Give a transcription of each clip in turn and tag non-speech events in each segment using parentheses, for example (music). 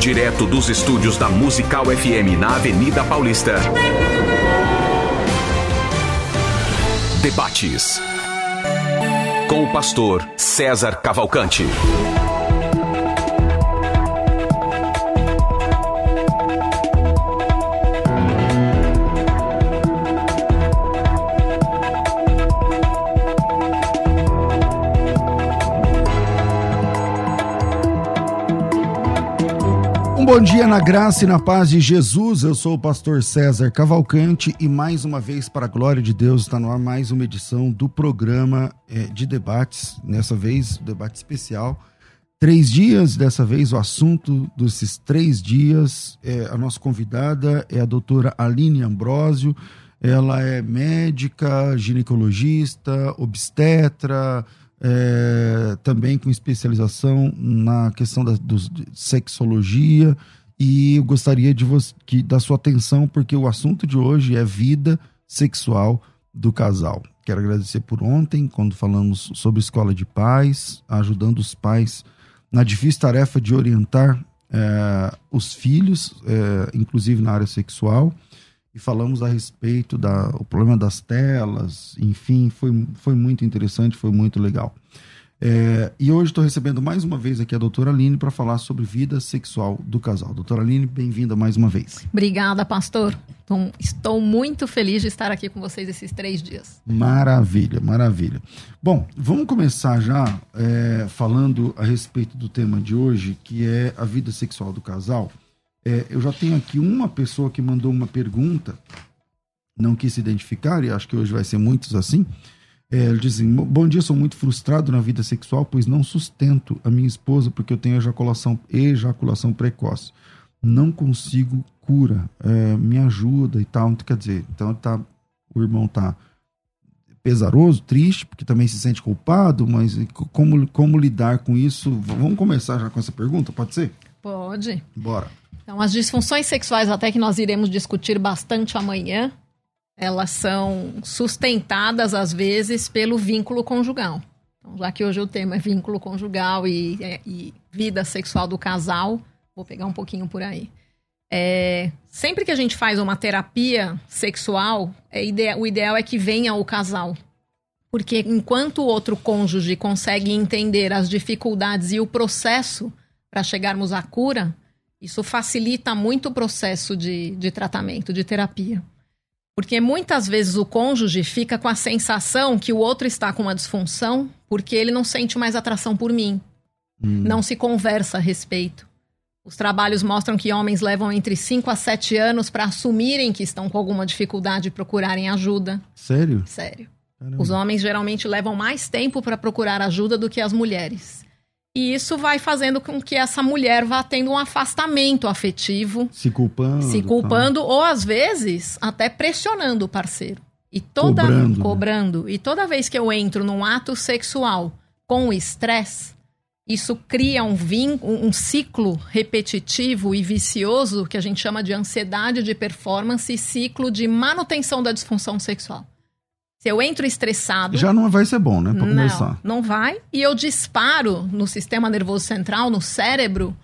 Direto dos estúdios da Musical FM na Avenida Paulista. Debates. Com o pastor César Cavalcante. Bom dia na graça e na paz de Jesus. Eu sou o pastor César Cavalcante e mais uma vez, para a glória de Deus, está no ar mais uma edição do programa é, de debates. Nessa vez, debate especial. Três dias, dessa vez, o assunto desses três dias. É, a nossa convidada é a doutora Aline Ambrosio. Ela é médica, ginecologista, obstetra, é, também com especialização na questão da do, sexologia. E eu gostaria de você, que, da sua atenção, porque o assunto de hoje é vida sexual do casal. Quero agradecer por ontem, quando falamos sobre escola de pais, ajudando os pais na difícil tarefa de orientar é, os filhos, é, inclusive na área sexual e falamos a respeito do problema das telas, enfim, foi, foi muito interessante, foi muito legal. É, e hoje estou recebendo mais uma vez aqui a doutora Aline para falar sobre vida sexual do casal. Doutora Aline, bem-vinda mais uma vez. Obrigada, pastor. Então, estou muito feliz de estar aqui com vocês esses três dias. Maravilha, maravilha. Bom, vamos começar já é, falando a respeito do tema de hoje, que é a vida sexual do casal. É, eu já tenho aqui uma pessoa que mandou uma pergunta, não quis se identificar, e acho que hoje vai ser muitos assim. É, ele diz assim, bom dia, sou muito frustrado na vida sexual, pois não sustento a minha esposa porque eu tenho ejaculação, ejaculação precoce. Não consigo cura, é, me ajuda e tal. Então, quer dizer, então tá, o irmão tá pesaroso, triste, porque também se sente culpado, mas como, como lidar com isso? Vamos começar já com essa pergunta, pode ser? Pode. Bora. Então, as disfunções sexuais, até que nós iremos discutir bastante amanhã, elas são sustentadas, às vezes, pelo vínculo conjugal. Então, já que hoje o tema é vínculo conjugal e, é, e vida sexual do casal, vou pegar um pouquinho por aí. É, sempre que a gente faz uma terapia sexual, é ide o ideal é que venha o casal. Porque enquanto o outro cônjuge consegue entender as dificuldades e o processo para chegarmos à cura, isso facilita muito o processo de, de tratamento, de terapia. Porque muitas vezes o cônjuge fica com a sensação que o outro está com uma disfunção porque ele não sente mais atração por mim. Hum. Não se conversa a respeito. Os trabalhos mostram que homens levam entre 5 a 7 anos para assumirem que estão com alguma dificuldade e procurarem ajuda. Sério? Sério. Caramba. Os homens geralmente levam mais tempo para procurar ajuda do que as mulheres. E isso vai fazendo com que essa mulher vá tendo um afastamento afetivo. Se culpando. Se culpando, tá. ou às vezes até pressionando o parceiro. E toda. Cobrando. Né? cobrando. E toda vez que eu entro num ato sexual com estresse, isso cria um, vin, um ciclo repetitivo e vicioso que a gente chama de ansiedade de performance e ciclo de manutenção da disfunção sexual. Se eu entro estressado. Já não vai ser bom, né? Pra não, começar. Não vai. E eu disparo no sistema nervoso central, no cérebro,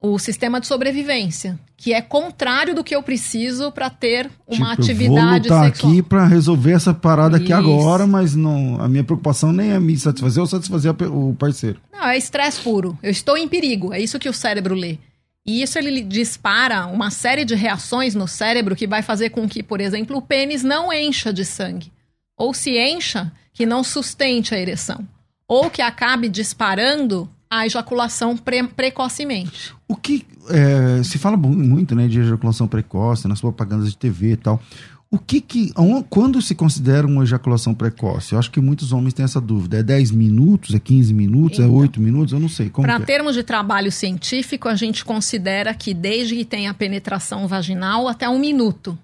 o sistema de sobrevivência, que é contrário do que eu preciso para ter uma tipo, atividade eu vou lutar sexual. aqui para resolver essa parada Isso. aqui agora, mas não, a minha preocupação nem é me satisfazer ou satisfazer o parceiro. Não, é estresse puro. Eu estou em perigo. É isso que o cérebro lê. E isso ele dispara uma série de reações no cérebro que vai fazer com que, por exemplo, o pênis não encha de sangue ou se encha que não sustente a ereção, ou que acabe disparando a ejaculação pre precocemente. O que é, se fala muito, né, de ejaculação precoce nas propagandas de TV e tal. O que que quando se considera uma ejaculação precoce? Eu acho que muitos homens têm essa dúvida. É 10 minutos, é 15 minutos, é então, é 8 minutos, eu não sei. Para é? termos de trabalho científico, a gente considera que desde que tem a penetração vaginal até um minuto.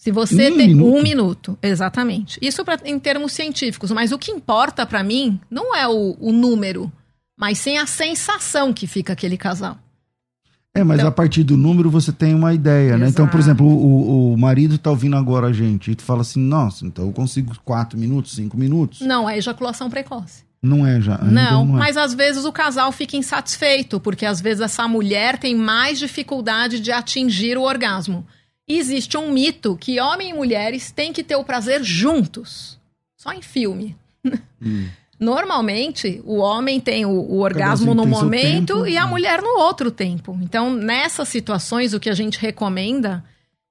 Se você um tem minuto. um minuto, exatamente. Isso pra, em termos científicos, mas o que importa para mim não é o, o, número, mas sim a sensação que fica aquele casal. É, mas então, a partir do número você tem uma ideia, exato. né? Então, por exemplo, o, o, marido tá ouvindo agora a gente e tu fala assim, nossa, então eu consigo quatro minutos, cinco minutos. Não, é ejaculação precoce. Não é já. ainda Não, é. mas às vezes o casal fica insatisfeito, porque às vezes essa mulher tem mais dificuldade de atingir o orgasmo. Existe um mito que homem e mulheres têm que ter o prazer juntos, só em filme. Hum. (laughs) Normalmente, o homem tem o, o orgasmo no momento tempo, e a né? mulher no outro tempo. Então, nessas situações, o que a gente recomenda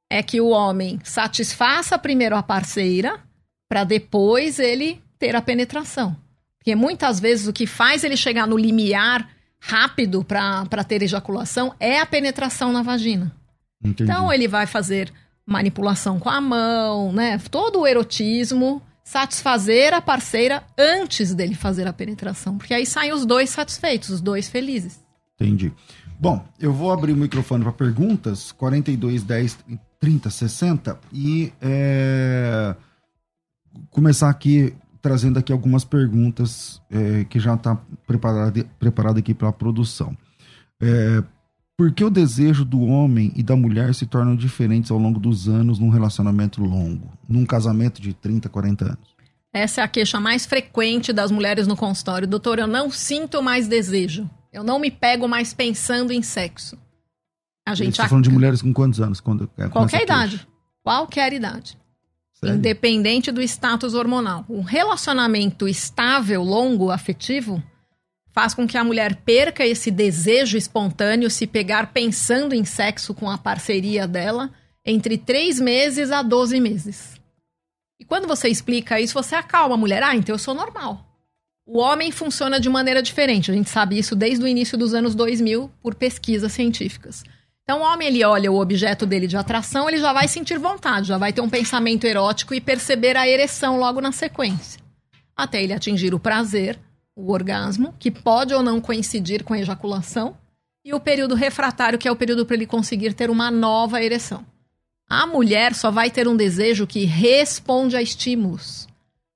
é que o homem satisfaça primeiro a parceira para depois ele ter a penetração. Porque muitas vezes o que faz ele chegar no limiar rápido para ter ejaculação é a penetração na vagina. Entendi. Então ele vai fazer manipulação com a mão, né? Todo o erotismo, satisfazer a parceira antes dele fazer a penetração, porque aí saem os dois satisfeitos, os dois felizes. Entendi. Bom, eu vou abrir o microfone para perguntas, 42, 10, 30, 60, e é, começar aqui trazendo aqui algumas perguntas é, que já está preparada, preparada aqui para a produção. É, por que o desejo do homem e da mulher se tornam diferentes ao longo dos anos num relacionamento longo, num casamento de 30, 40 anos? Essa é a queixa mais frequente das mulheres no consultório. Doutor, eu não sinto mais desejo. Eu não me pego mais pensando em sexo. A gente está falando de mulheres com quantos anos? Quando, é, Qualquer idade. Qualquer idade. Sério? Independente do status hormonal. Um relacionamento estável, longo, afetivo, faz com que a mulher perca esse desejo espontâneo, se pegar pensando em sexo com a parceria dela, entre 3 meses a 12 meses. E quando você explica isso, você acalma a mulher. Ah, então eu sou normal. O homem funciona de maneira diferente. A gente sabe isso desde o início dos anos 2000 por pesquisas científicas. Então, o homem, ele olha o objeto dele de atração, ele já vai sentir vontade, já vai ter um pensamento erótico e perceber a ereção logo na sequência. Até ele atingir o prazer, o orgasmo, que pode ou não coincidir com a ejaculação, e o período refratário, que é o período para ele conseguir ter uma nova ereção. A mulher só vai ter um desejo que responde a estímulos.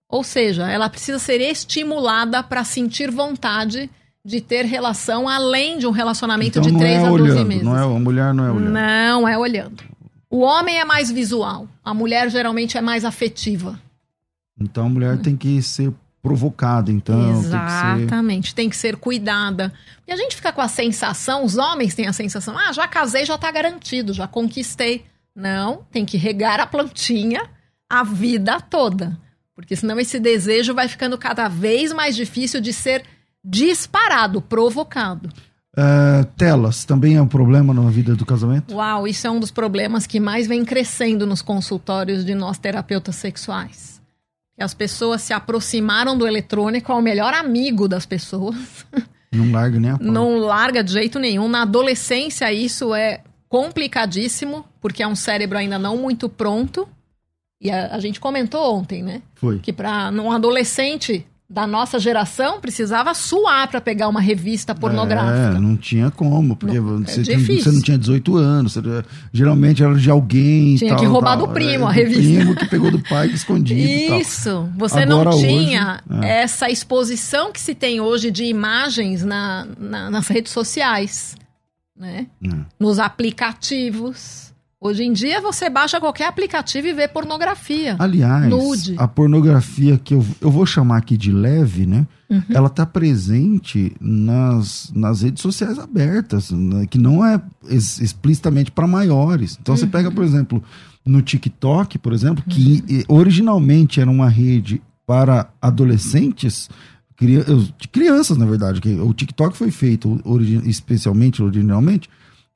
Ou seja, ela precisa ser estimulada para sentir vontade de ter relação além de um relacionamento Então de não 3 é a 12 olhando, meses. não é, a mulher não é olhando. Não é olhando. O homem é mais visual, a mulher geralmente é mais afetiva. Então a mulher tem que ser provocada, então. Tem que ser... Exatamente, tem que ser cuidada. E a gente fica com a sensação, os homens têm a sensação, ah, já casei, já tá garantido, já conquistei. Não, tem que regar a plantinha a vida toda. Porque senão esse desejo vai ficando cada vez mais difícil de ser disparado, provocado. É, telas também é um problema na vida do casamento? Uau, isso é um dos problemas que mais vem crescendo nos consultórios de nós terapeutas sexuais. Que as pessoas se aproximaram do eletrônico ao melhor amigo das pessoas. (laughs) Não larga nem a pau. Não larga de jeito nenhum. Na adolescência, isso é complicadíssimo, porque é um cérebro ainda não muito pronto. E a, a gente comentou ontem, né? Foi. Que para um adolescente da nossa geração precisava suar para pegar uma revista pornográfica. É, não tinha como, porque Não, é você, tinha- difícil. você não tinha 18 anos, você- geralmente era de alguém. Tinha tal, que roubar tal. do primo É, a revista. primo que pegou do pai (laughs) escondido. Isso, você Agora, não hoje, tinha é. essa exposição que se tem hoje de imagens na, na- nas redes sociais, né? É. Nos aplicativos. Hoje em dia você baixa qualquer aplicativo e vê pornografia. Aliás, Nude. a pornografia que eu, eu vou chamar aqui de leve, né? Uhum. Ela tá presente nas, nas redes sociais abertas, né, que não é ex- explicitamente para maiores. Então você Uhum. pega, por exemplo, no TikTok, por exemplo, que eh, originalmente era uma rede para adolescentes, crianças, na verdade, que o TikTok foi feito origi- especialmente, originalmente,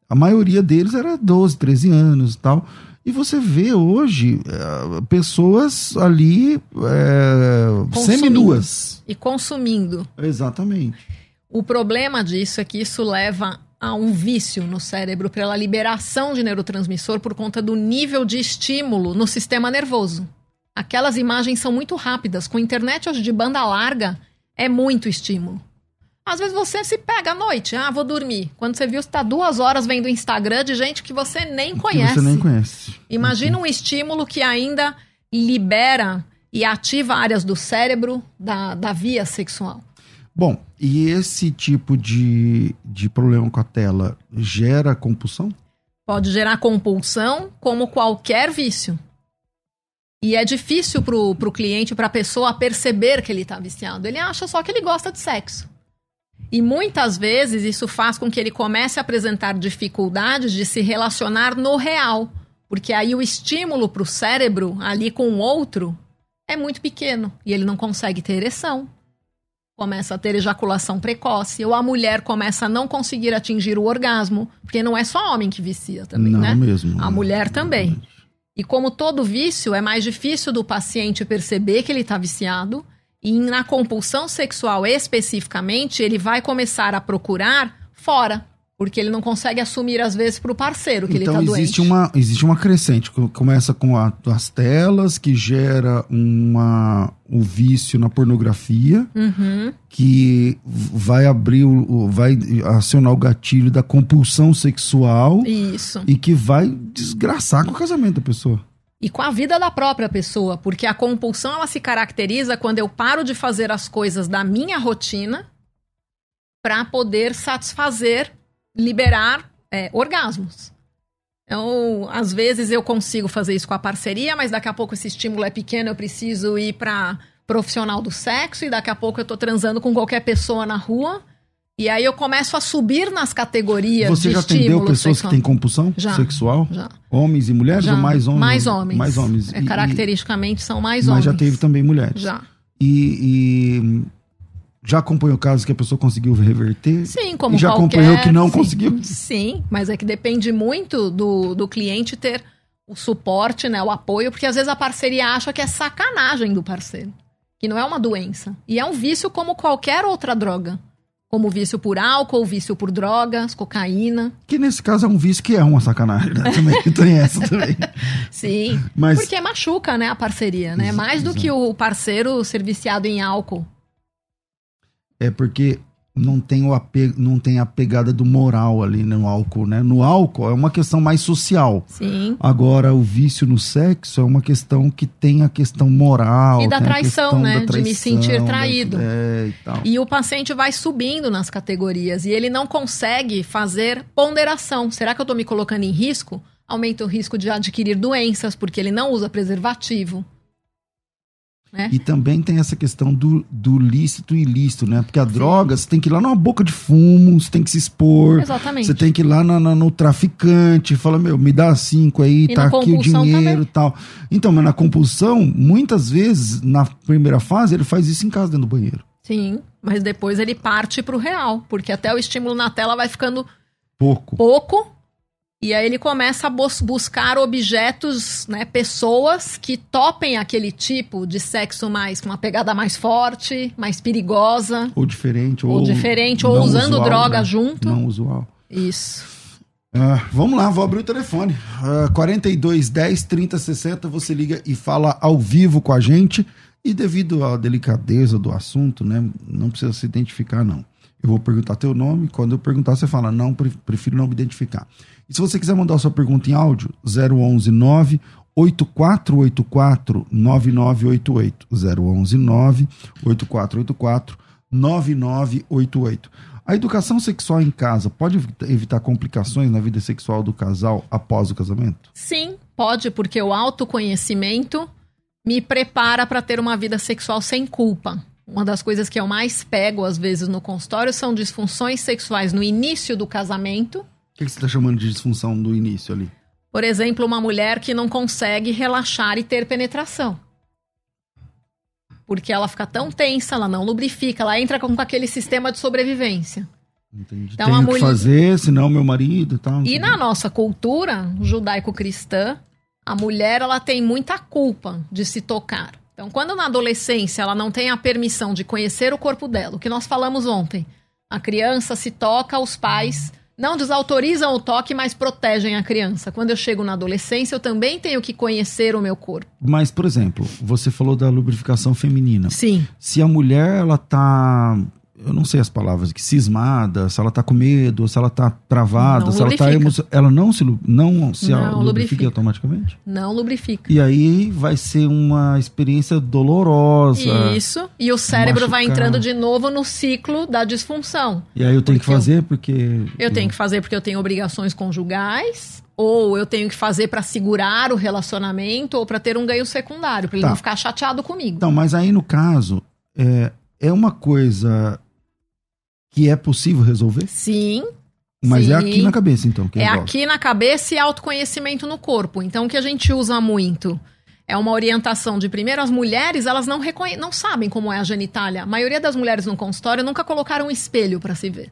a maioria deles era 12, 13 anos e tal. E você vê hoje eh, pessoas ali Consumindo. seminuas. E consumindo. Exatamente. O problema disso é que isso leva a um vício no cérebro pela liberação de neurotransmissor por conta do nível de estímulo no sistema nervoso. Aquelas imagens são muito rápidas. Com internet hoje de banda larga, é muito estímulo. Às vezes você se pega à noite, ah, vou dormir. Quando você viu, você está duas horas vendo Instagram de gente que você nem Que conhece. você nem conhece. Imagina um estímulo que ainda libera e ativa áreas do cérebro da, da via sexual. Bom, e esse tipo de, de problema com a tela gera compulsão? Pode gerar compulsão, como qualquer vício. E é difícil pro, pro cliente, pra pessoa perceber que ele tá viciado. Ele acha só que ele gosta de sexo. E muitas vezes isso faz com que ele comece a apresentar dificuldades de se relacionar no real. Porque aí o estímulo pro cérebro ali com o outro é muito pequeno. E ele não consegue ter ereção. Começa a ter ejaculação precoce. Ou a mulher começa a não conseguir atingir o orgasmo. Porque não é só homem que vicia também, não né? mesmo. A mulher também. E como todo vício, é mais difícil do paciente perceber que ele está viciado. E na compulsão sexual especificamente, ele vai começar a procurar fora. Porque ele não consegue assumir, às vezes, para o parceiro que então ele está existe doente. uma existe uma crescente que começa com a- as telas que gera uma o vício na pornografia Uhum. que vai abrir o- vai acionar o gatilho da compulsão sexual Isso. e que vai desgraçar com o casamento da pessoa. E com a vida da própria pessoa. Porque a compulsão, ela se caracteriza quando eu paro de fazer as coisas da minha rotina para poder satisfazer, liberar é, orgasmos. Então, às vezes eu consigo fazer isso com a parceria, mas daqui a pouco esse estímulo é pequeno, eu preciso ir para profissional do sexo e daqui a pouco eu tô transando com qualquer pessoa na rua. E aí eu começo a subir nas categorias Você de já atendeu pessoas sexual. que têm compulsão Já. sexual? Já. Homens e mulheres Já. ou mais homens? Mais homens. Mais homens. É, caracteristicamente são mais e, mas homens. já teve também mulheres. Já. E, e já acompanhou casos que a pessoa conseguiu reverter? Sim, como E já qualquer... acompanhou que não sim, conseguiu? Sim, mas é que depende muito do, do cliente ter o suporte, né, o apoio, porque às vezes a parceria acha que é sacanagem do parceiro, que não é uma doença. E é um vício como qualquer outra droga. Como vício por álcool, vício por drogas, cocaína. Que nesse caso é um vício que é uma sacanagem, né? Também (laughs) tem essa também. Sim. Mas Porque machuca, né, a parceria, né? Mais do que o parceiro ser viciado em álcool. é porque não tem, o ape... não tem a pegada do moral ali no álcool, né? No álcool é uma questão mais social. Sim. Agora, o vício no sexo é uma questão que tem a questão moral. E da traição, né? da De me sentir traição, da- traído. É, e. E o paciente vai subindo nas categorias e ele não consegue fazer ponderação. Será que eu estou me colocando em risco? Aumenta o risco de adquirir doenças, porque ele não usa preservativo. Né? E também tem essa questão do, do lícito e ilícito, né? Porque a droga, você tem que ir lá numa boca de fumo, você tem que se expor. Exatamente. Você tem que ir lá na- na- no traficante, fala, meu, me dá cinco aí, E tá aqui o dinheiro e tal. Então, mas na compulsão, muitas vezes, na primeira fase, ele faz isso em casa, dentro do banheiro. Sim, mas depois ele parte pro real, porque até o estímulo na tela vai ficando Pouco. pouco. E aí ele começa a bus- buscar objetos, né, pessoas que topem aquele tipo de sexo mais com uma pegada mais forte, mais perigosa. Ou diferente, ou, Ou diferente, ou usando usual, droga né? junto. Não usual. Isso. Ah, vamos lá, vou abrir o telefone. Ah, 42 10 30 60, você liga e fala ao vivo com a gente. E devido à delicadeza do assunto, né, não precisa se identificar, não. Eu vou perguntar teu nome, quando eu perguntar, você fala, não, pre- prefiro não me identificar. E se você quiser mandar sua pergunta em áudio, 011 9 8484 9988. 011 9 8484 9988. A educação sexual em casa pode evita- evitar complicações na vida sexual do casal após o casamento? Sim, pode, porque o autoconhecimento me prepara para ter uma vida sexual sem culpa. Uma das coisas que eu mais pego, às vezes, no consultório são disfunções sexuais no início do casamento. O que que você está chamando de disfunção do início ali? Por exemplo, uma mulher que não consegue relaxar e ter penetração. Porque ela fica tão tensa, ela não lubrifica, ela entra com aquele sistema de sobrevivência. Entendi. Então, Tenho a que mulher- fazer, senão meu marido e tal. E na nossa cultura judaico-cristã, a mulher ela tem muita culpa de se tocar. Então, quando na adolescência ela não tem a permissão de conhecer o corpo dela, o que nós falamos ontem, a criança se toca, os pais não desautorizam o toque, mas protegem a criança. Quando eu chego na adolescência, eu também tenho que conhecer o meu corpo. Mas, por exemplo, você falou da lubrificação feminina. Sim. Se a mulher, ela tá. Eu não sei as palavras aqui, cismada, se ela tá com medo, se ela tá travada, Não se ela tá lubrifica. emocionada. Ela não se, não se Não lubrifica lubrifica. automaticamente? Não lubrifica. E aí vai ser uma experiência dolorosa. Isso. E o cérebro vai machucar. entrando de novo no ciclo da disfunção. E aí eu tenho que Porque fazer porque. Eu tenho que fazer porque eu tenho obrigações conjugais, ou eu tenho que fazer para segurar o relacionamento ou para ter um ganho secundário, para ele Tá. não ficar chateado comigo. Então, mas aí no caso, é, é uma coisa que é possível resolver? Sim, Mas é Sim. aqui na cabeça, então. Que é aqui na cabeça e autoconhecimento no corpo. Então, o que a gente usa muito é uma orientação de primeiro as mulheres, elas não reconhe não sabem como é a genitália. A maioria das mulheres no consultório nunca colocaram um espelho para se ver.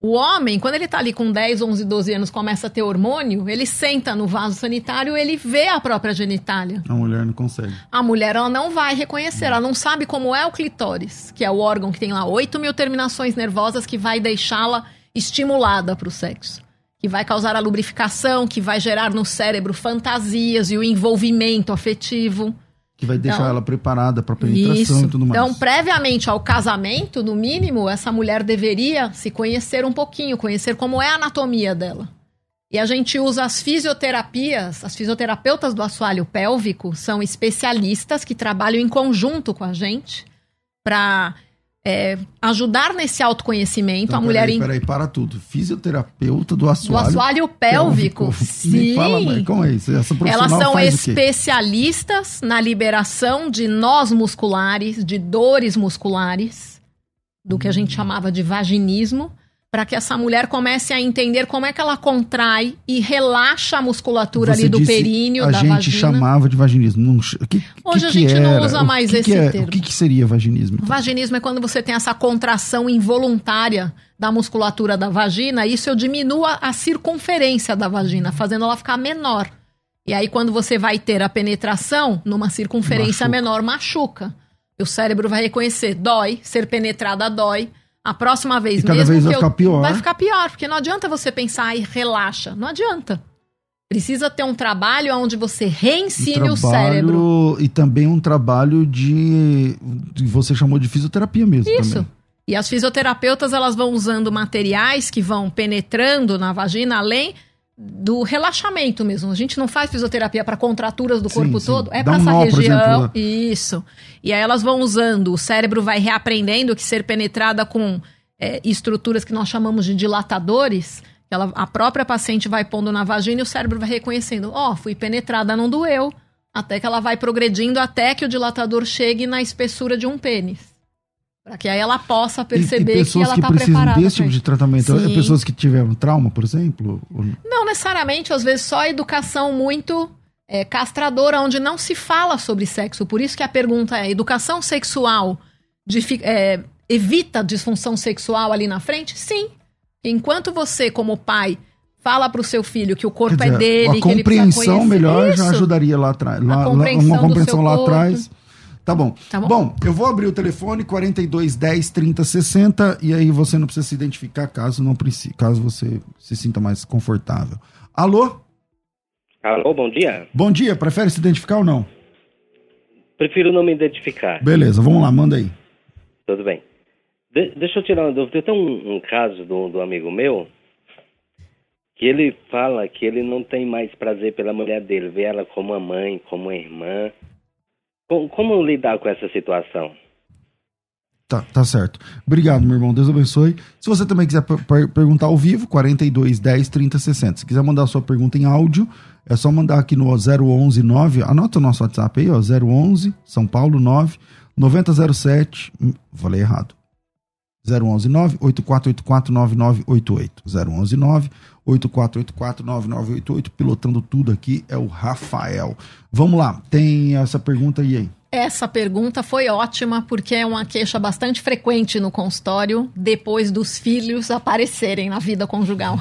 O homem, quando ele tá ali com 10, 11, 12 anos, começa a ter hormônio, ele senta no vaso sanitário, ele vê a própria genitália. A mulher não consegue. A mulher ela não vai reconhecer, ela não sabe como é o clitóris, que é o órgão que tem lá 8 mil terminações nervosas que vai deixá-la estimulada para o sexo. Que vai causar a lubrificação, que vai gerar no cérebro fantasias e o envolvimento afetivo. Que vai deixar Então, ela preparada para penetração Isso. e tudo mais. Então, previamente ao casamento, no mínimo, essa mulher deveria se conhecer um pouquinho, conhecer como é a anatomia dela. E a gente usa as fisioterapias, as fisioterapeutas do assoalho pélvico são especialistas que trabalham em conjunto com a gente para ajudar nesse autoconhecimento. Então, a mulher peraí, em- peraí, para tudo. Fisioterapeuta do do assoalho. assoalho pélvico. Me Sim. fala, mãe, como é isso? Essa Elas são especialistas na liberação de nós musculares, de dores musculares, do que a gente chamava de vaginismo, para que essa mulher comece a entender como é que ela contrai e relaxa a musculatura Você ali do períneo, a da gente vagina. chamava de vaginismo. Que, Hoje que a gente não usa mais que esse é- termo. O que, que seria vaginismo? então? Vaginismo é quando você tem essa contração involuntária da musculatura da vagina, isso eu diminuo a, a circunferência da vagina, fazendo ela ficar menor. E aí, quando você vai ter a penetração numa circunferência Machuca. menor, machuca. E o cérebro vai reconhecer, dói, ser penetrada dói. A próxima vez E cada mesmo vez vai que eu- ficar pior. Vai ficar pior, porque não adianta você pensar e relaxa. Não adianta. Precisa ter um trabalho onde você reensine Um o cérebro. trabalho- E também um trabalho de. de- Você chamou de fisioterapia mesmo. Isso. Também. E as fisioterapeutas elas vão usando materiais que vão penetrando na vagina além do relaxamento mesmo. A gente não faz fisioterapia para contraturas do Sim, corpo sim. todo, é para um essa nó, região. né? Isso. E aí elas vão usando, o cérebro vai reaprendendo que ser penetrada com é, estruturas que nós chamamos de dilatadores, ela, a própria paciente vai pondo na vagina e o cérebro vai reconhecendo, ó, fui penetrada, não doeu. Até que ela vai progredindo até que o dilatador chegue na espessura de um pênis. Para que aí ela possa E- perceber e, que pessoas ela que está precisam preparada. desse tipo de tratamento. É Sim. pessoas que tiveram trauma, por exemplo? Ou- Não necessariamente, às vezes só educação muito é, castradora, onde não se fala sobre sexo. Por isso que a pergunta é: educação sexual difi- é, evita disfunção sexual ali na frente? Sim. Enquanto você, como pai, fala pro seu filho que o corpo Quer dizer, é dele, a que ele precisa compreensão melhor já Isso. ajudaria lá atrás. Lá, uma compreensão lá atrás. Tá bom. Tá bom. eu vou abrir o telefone 42 10 30 60 e aí você não precisa se identificar caso não precise, caso você se sinta mais confortável. Alô? Alô, bom dia. Bom dia, prefere se identificar ou não? Prefiro não me identificar. Beleza, vamos lá, manda aí. Tudo bem. De- deixa eu tirar uma dúvida. Tem um, um caso do, do amigo meu que ele fala que ele não tem mais prazer pela mulher dele, vê ela como uma mãe, como uma irmã. Com- como lidar com essa situação? Tá, tá certo. Obrigado, meu irmão. Deus abençoe. Se você também quiser per- per- perguntar ao vivo, 42 10 30 60. Se quiser mandar a sua pergunta em áudio, é só mandar aqui no 011 9. Anota o nosso WhatsApp aí, ó. 011 São Paulo 9 9007. hum, Falei errado. 011 9 8484 9988. 011 9 8484 9988. Pilotando tudo aqui é o Rafael. Vamos lá, tem essa pergunta aí. aí. Essa pergunta foi ótima porque é uma queixa bastante frequente no consultório depois dos filhos aparecerem na vida conjugal.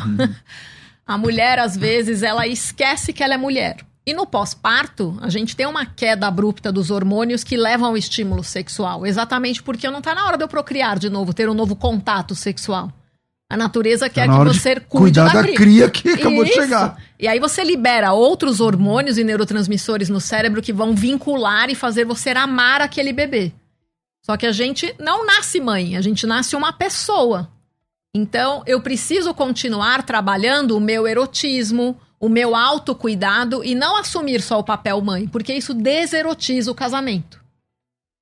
(laughs) a mulher, às vezes, ela esquece que ela é mulher. E no pós-parto, a gente tem uma queda abrupta dos hormônios que levam ao estímulo sexual, exatamente porque não está na hora de eu procriar de novo, ter um novo contato sexual. A natureza quer Tá que de você cuide da da cria. cria que acabou de Isso. chegar. E aí você libera outros hormônios e neurotransmissores no cérebro que vão vincular e fazer você amar aquele bebê. Só que a gente não nasce mãe, a gente nasce uma pessoa. Então, eu preciso continuar trabalhando o meu erotismo, o meu autocuidado e não assumir só o papel mãe, porque isso deserotiza o casamento.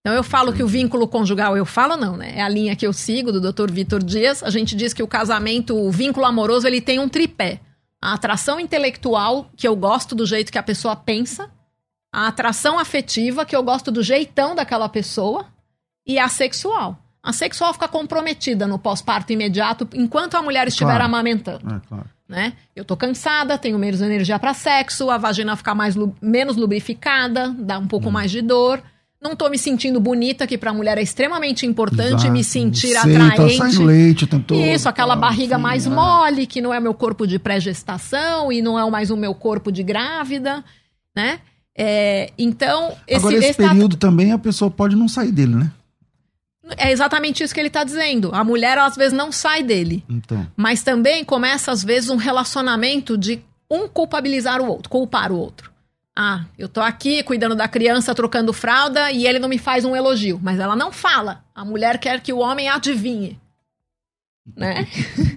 Então eu falo que o vínculo conjugal, eu falo não, né? É a linha que eu sigo do Dr. Vitor Dias. A gente diz que o casamento, o vínculo amoroso, ele tem um tripé: A atração intelectual, que eu gosto do jeito que a pessoa pensa. A atração afetiva, que eu gosto do jeitão daquela pessoa. E a sexual. A sexual fica comprometida no pós-parto imediato enquanto a mulher estiver Claro. amamentando É, claro. né? Eu tô cansada, tenho menos energia para sexo, a vagina fica mais menos lubrificada, dá um Hum. pouco mais de dor. Não tô me sentindo bonita, que pra mulher é extremamente importante Exato. me sentir Sei, tá atraente. saindo leite todo. Isso, aquela tal, barriga mais é. mole, que não é meu corpo de pré-gestação e não é mais o meu corpo de grávida, né? É, então, esse, Agora, esse esse tá- período também a pessoa pode não sair dele, né? é exatamente isso que ele tá dizendo. A mulher, às vezes, não sai dele. Então. Mas também começa, às vezes, um relacionamento de um culpabilizar o outro, culpar o outro. Ah, eu tô aqui cuidando da criança, trocando fralda, e ele não me faz um elogio. Mas ela não fala. A mulher quer que o homem adivinhe. Né?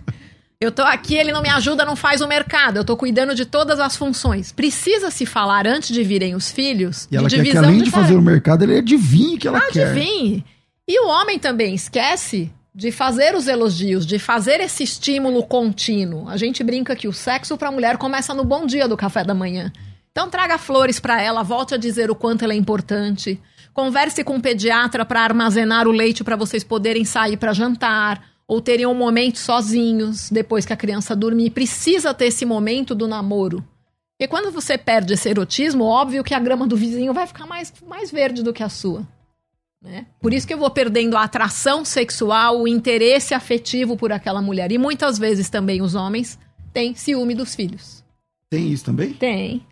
(laughs) eu tô aqui, ele não me ajuda, não faz o mercado. Eu tô cuidando de todas as funções. Precisa se falar antes de virem os filhos E ela de quer que além de fazer tarefa. o mercado, ele adivinhe que ela quer. Adivinhe. E o homem também esquece de fazer os elogios, de fazer esse estímulo contínuo. A gente brinca que o sexo para a mulher começa no bom dia do café da manhã. Então traga flores para ela, volte a dizer o quanto ela é importante. Converse com o pediatra para armazenar o leite para vocês poderem sair para jantar ou terem um momento sozinhos depois que a criança dormir. Precisa ter esse momento do namoro. Porque quando você perde esse erotismo, óbvio que a grama do vizinho vai ficar mais, mais verde do que a sua. Né? Por isso que eu vou perdendo a atração sexual, o interesse afetivo por aquela mulher. E muitas vezes também os homens têm ciúme dos filhos. Tem isso também? Tem.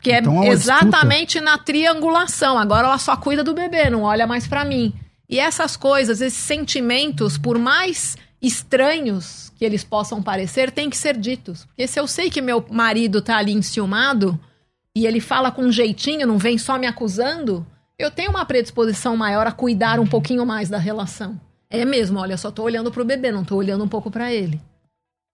Que Então, é é uma exatamente na triangulação. Agora ela só cuida do bebê, não olha mais pra mim. E essas coisas, esses sentimentos, por mais estranhos que eles possam parecer, têm que ser ditos. Porque se eu sei que meu marido tá ali enciumado e ele fala com um jeitinho, não vem só me acusando, eu tenho uma predisposição maior a cuidar um pouquinho mais da relação. É mesmo, olha, só tô olhando pro bebê, não tô olhando um pouco pra ele.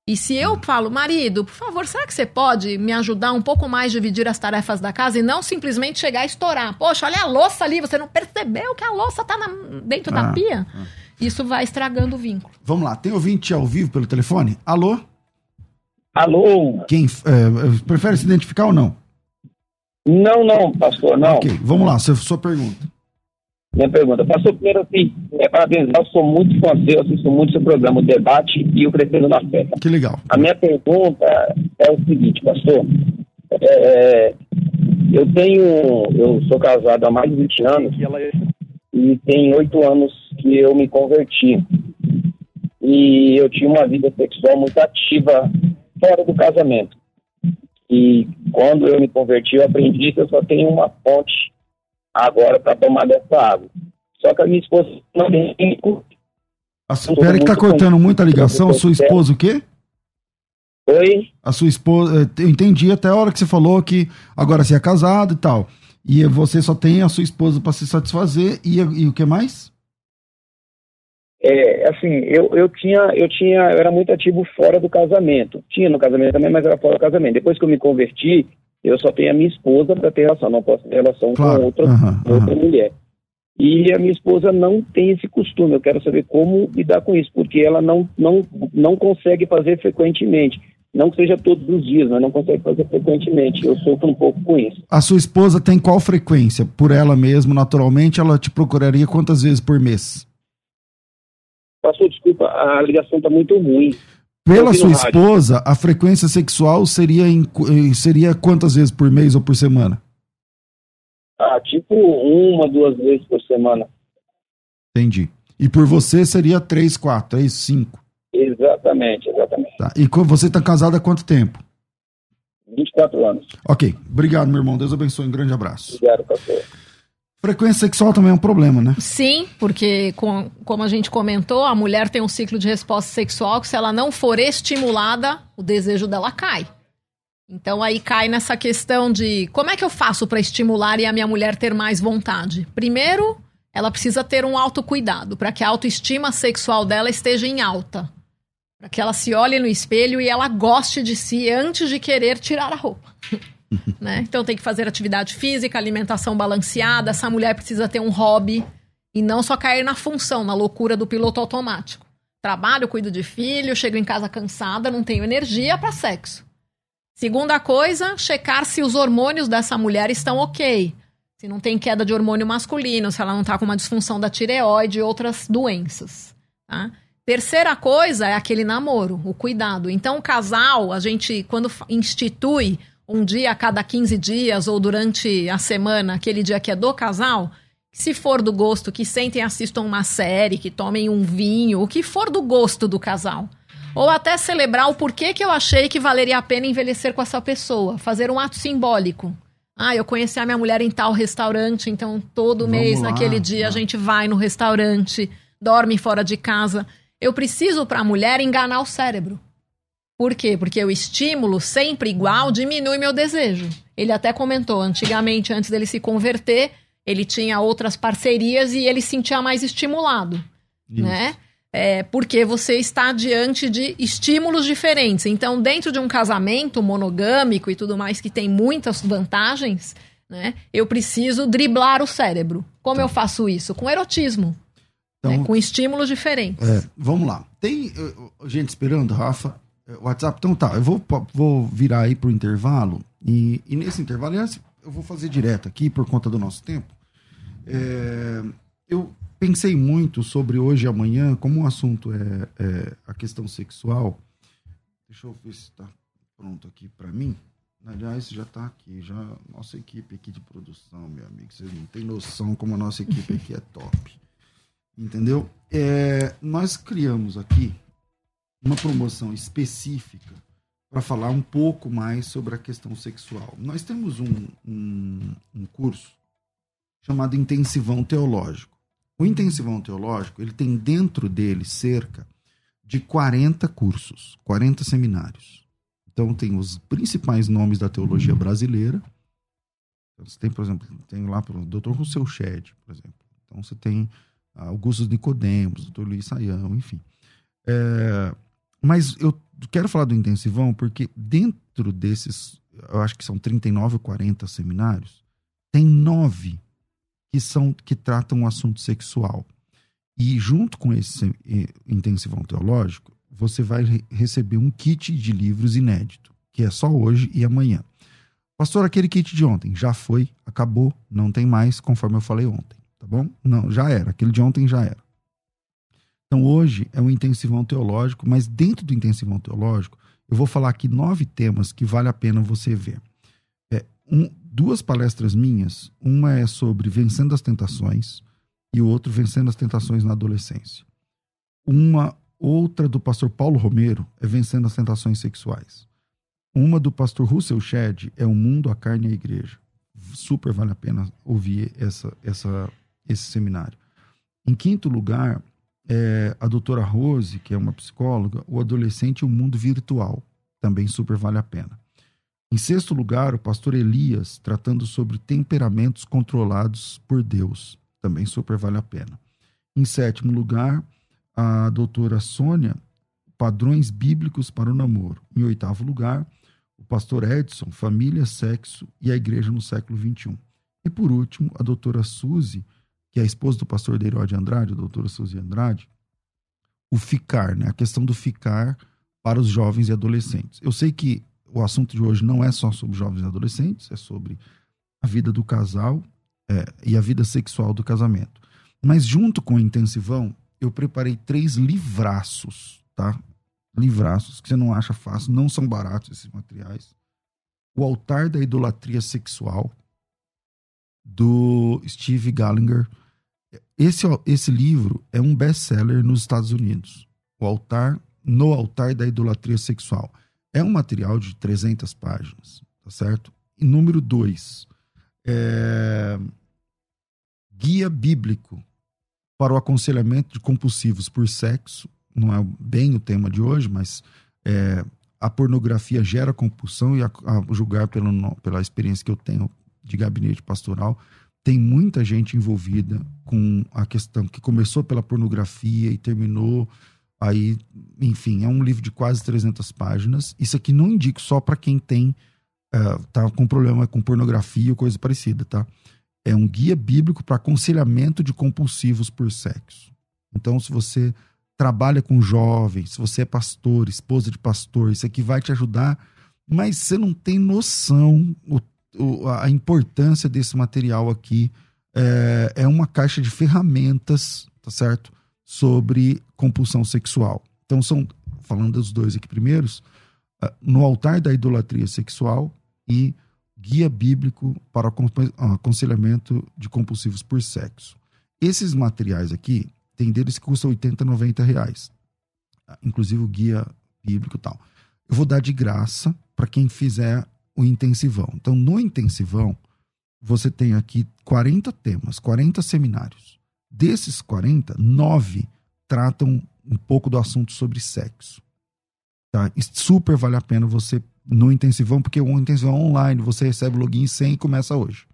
E se eu falo, marido, por favor, será que você pode me ajudar um pouco mais a dividir as tarefas da casa e não simplesmente chegar a estourar? Poxa, olha a louça ali, você não percebeu que a louça tá na- dentro Ah, da pia? Isso vai estragando o vínculo. Vamos lá, tem ouvinte ao vivo pelo telefone? Alô? Alô? Quem é, prefere se identificar ou não? Não, não, pastor, não. Ok, vamos lá, sua, sua pergunta. Minha pergunta. Pastor, primeiro assim, é, parabéns, eu sou muito fã seu, assisto muito seu programa, o Debate e o Crescendo na Fé. Que legal. A minha pergunta é o seguinte, pastor. É, eu tenho, eu sou casado há mais de 20 anos e tem oito anos que eu me converti. E eu tinha uma vida sexual muito ativa fora do casamento. E quando eu me converti, eu aprendi que eu só tenho uma fonte agora para tomar dessa água. Só que a minha esposa não tem. A su- Pera que tá cortando muito a ligação. A sua esposa o quê? Oi? A sua esposa. eh, Eu entendi até a hora que você falou que agora você é casado e tal. E você só tem a sua esposa para se satisfazer. E, e o que mais? É, assim, eu, eu tinha, eu tinha, eu era muito ativo fora do casamento. Tinha no casamento também, mas era fora do casamento. Depois que eu me converti, eu só tenho a minha esposa para ter relação, não posso ter relação Claro, com outra, com outra aham. mulher. E a minha esposa não tem esse costume. Eu quero saber como lidar com isso, porque ela não, não, não consegue fazer frequentemente. Não que seja todos os dias, mas não consegue fazer frequentemente. Eu sofro um pouco com isso. A sua esposa tem qual frequência? Por ela mesmo, naturalmente, ela te procuraria quantas vezes por mês? Pastor, desculpa, a ligação está muito ruim. Pela sua rádio. esposa, a frequência sexual seria, em eh, seria quantas vezes por mês ou por semana? Ah, tipo uma, duas vezes por semana. Entendi. E por você seria três, quatro, três, cinco. Exatamente, exatamente. Tá. E você está casado há quanto tempo? 24 anos. Ok. Obrigado, meu irmão. Deus abençoe. Um grande abraço. Obrigado, pastor. Frequência sexual também é um problema, né? Sim, porque com- como a gente comentou, a mulher tem um ciclo de resposta sexual que se ela não for estimulada, o desejo dela cai. Então aí cai nessa questão de como é que eu faço para estimular e a minha mulher ter mais vontade? Primeiro, ela precisa ter um autocuidado para que a autoestima sexual dela esteja em alta. Para que ela se olhe no espelho e ela goste de si antes de querer tirar a roupa. (laughs) (laughs) né? Então tem que fazer atividade física, alimentação balanceada. Essa mulher precisa ter um hobby e não só cair na função, na loucura do piloto automático. Trabalho, cuido de filho, chego em casa cansada, não tenho energia para sexo. Segunda coisa, checar se os hormônios dessa mulher estão ok. Se não tem queda de hormônio masculino, se ela não está com uma disfunção da tireoide e outras doenças. Tá? Terceira coisa é aquele namoro, o cuidado. Então, o casal, a gente, quando institui um dia a cada 15 dias ou durante a semana, aquele dia que é do casal, se for do gosto, que sentem e assistam uma série, que tomem um vinho, o que for do gosto do casal. Ou até celebrar o porquê que eu achei que valeria a pena envelhecer com essa pessoa. Fazer um ato simbólico. Ah, eu conheci a minha mulher em tal restaurante, então todo Vamos mês, lá, naquele dia, a gente vai no restaurante, dorme fora de casa. Eu preciso, para a mulher, enganar o cérebro. Por quê? Porque o estímulo sempre igual diminui meu desejo. Ele até comentou, antigamente, antes dele se converter, ele tinha outras parcerias e ele se sentia mais estimulado, Isso. né? É, porque você está diante de estímulos diferentes. Então, dentro de um casamento monogâmico e tudo mais, que tem muitas vantagens, né? Eu preciso driblar o cérebro. Como tá. eu faço isso? Com erotismo. Então, né? Com estímulos diferentes. É, vamos lá. Tem uh, gente esperando, Rafa? É, WhatsApp, então tá. Eu vou, vou virar aí pro intervalo. E, e nesse intervalo, eu vou fazer direto aqui por conta do nosso tempo. É, eu pensei muito sobre hoje e amanhã, como o assunto é, é a questão sexual. Deixa eu ver se está pronto aqui para mim. Aliás, já está aqui, já nossa equipe aqui de produção, meu amigo, vocês não têm noção como a nossa equipe aqui é top. Entendeu? É, nós criamos aqui uma promoção específica para falar um pouco mais sobre a questão sexual. Nós temos um, um, um curso chamado Intensivão Teológico. O Intensivão Teológico, ele tem dentro dele cerca de 40 cursos, 40 seminários. Então tem os principais nomes da teologia brasileira. Então, você tem, por exemplo, tem lá o Dr. Rousseau Shedd, por exemplo. Então você tem Augusto Nicodemos, Dr. Luiz Saião, enfim. É, mas eu quero falar do intensivão porque dentro desses, eu acho que são 39 ou 40 seminários, tem nove que são que tratam o assunto sexual. E junto com esse intensivão teológico, você vai receber um kit de livros inédito, que é só hoje e amanhã. Pastor, aquele kit de ontem já foi, acabou, não tem mais, conforme eu falei ontem, tá bom? Não, já era, aquele de ontem já era. Então hoje é um intensivão teológico, mas dentro do intensivão teológico, eu vou falar aqui nove temas que vale a pena você ver. É, um, duas palestras minhas. Uma é sobre vencendo as tentações e o outro vencendo as tentações na adolescência. Uma outra do pastor Paulo Romero é vencendo as tentações sexuais. Uma do pastor Russell Shedd é o mundo, a carne e a igreja. Super vale a pena ouvir essa, essa, esse seminário. Em quinto lugar, é a doutora Rose, que é uma psicóloga, o adolescente e o mundo virtual. Também super vale a pena. Em sexto lugar, o pastor Elias, tratando sobre temperamentos controlados por Deus. Também super vale a pena. Em sétimo lugar, a doutora Sônia, padrões bíblicos para o namoro. Em oitavo lugar, o pastor Edson, família, sexo e a igreja no século XXI. E por último, a doutora Suzy, que é a esposa do pastor Deirode Andrade, a doutora Suzy Andrade, o ficar, né? a questão do ficar para os jovens e adolescentes. Eu sei que o assunto de hoje não é só sobre jovens e adolescentes, é sobre a vida do casal é, e a vida sexual do casamento. Mas junto com o intensivão, eu preparei três livraços, tá? Livraços que você não acha fácil, não são baratos esses materiais. O Altar da Idolatria Sexual, do Steve Gallinger. Esse, esse livro é um best-seller nos Estados Unidos. O Altar, no Altar da Idolatria Sexual. É um material de 300 páginas, tá certo? E número dois, é... Guia Bíblico para o Aconselhamento de Compulsivos por Sexo. Não é bem o tema de hoje, mas é... a pornografia gera compulsão e, a, a julgar pelo, pela experiência que eu tenho de gabinete pastoral, tem muita gente envolvida com a questão que começou pela pornografia e terminou Aí, enfim, é um livro de quase 300 páginas. Isso aqui não indico só para quem tem uh, tá com problema com pornografia ou coisa parecida, tá? É um guia bíblico para aconselhamento de compulsivos por sexo. Então, se você trabalha com jovens, se você é pastor, esposa de pastor, isso aqui vai te ajudar Mas você não tem noção o, a importância desse material aqui. É, é uma caixa de ferramentas, tá certo? Sobre compulsão sexual. Então, são, falando dos dois aqui primeiros, ah, no altar da idolatria sexual e guia bíblico para aconselhamento de compulsivos por sexo. Esses materiais aqui, tem deles que custam 80, 90 reais. Inclusive o guia bíblico e tal. Eu vou dar de graça para quem fizer o intensivão. Então, no intensivão, você tem aqui 40 temas, 40 seminários. Desses 40, 9 tratam um pouco do assunto sobre sexo. Tá? Super vale a pena você no intensivão, porque o intensivão é online, você recebe login sem e começa hoje.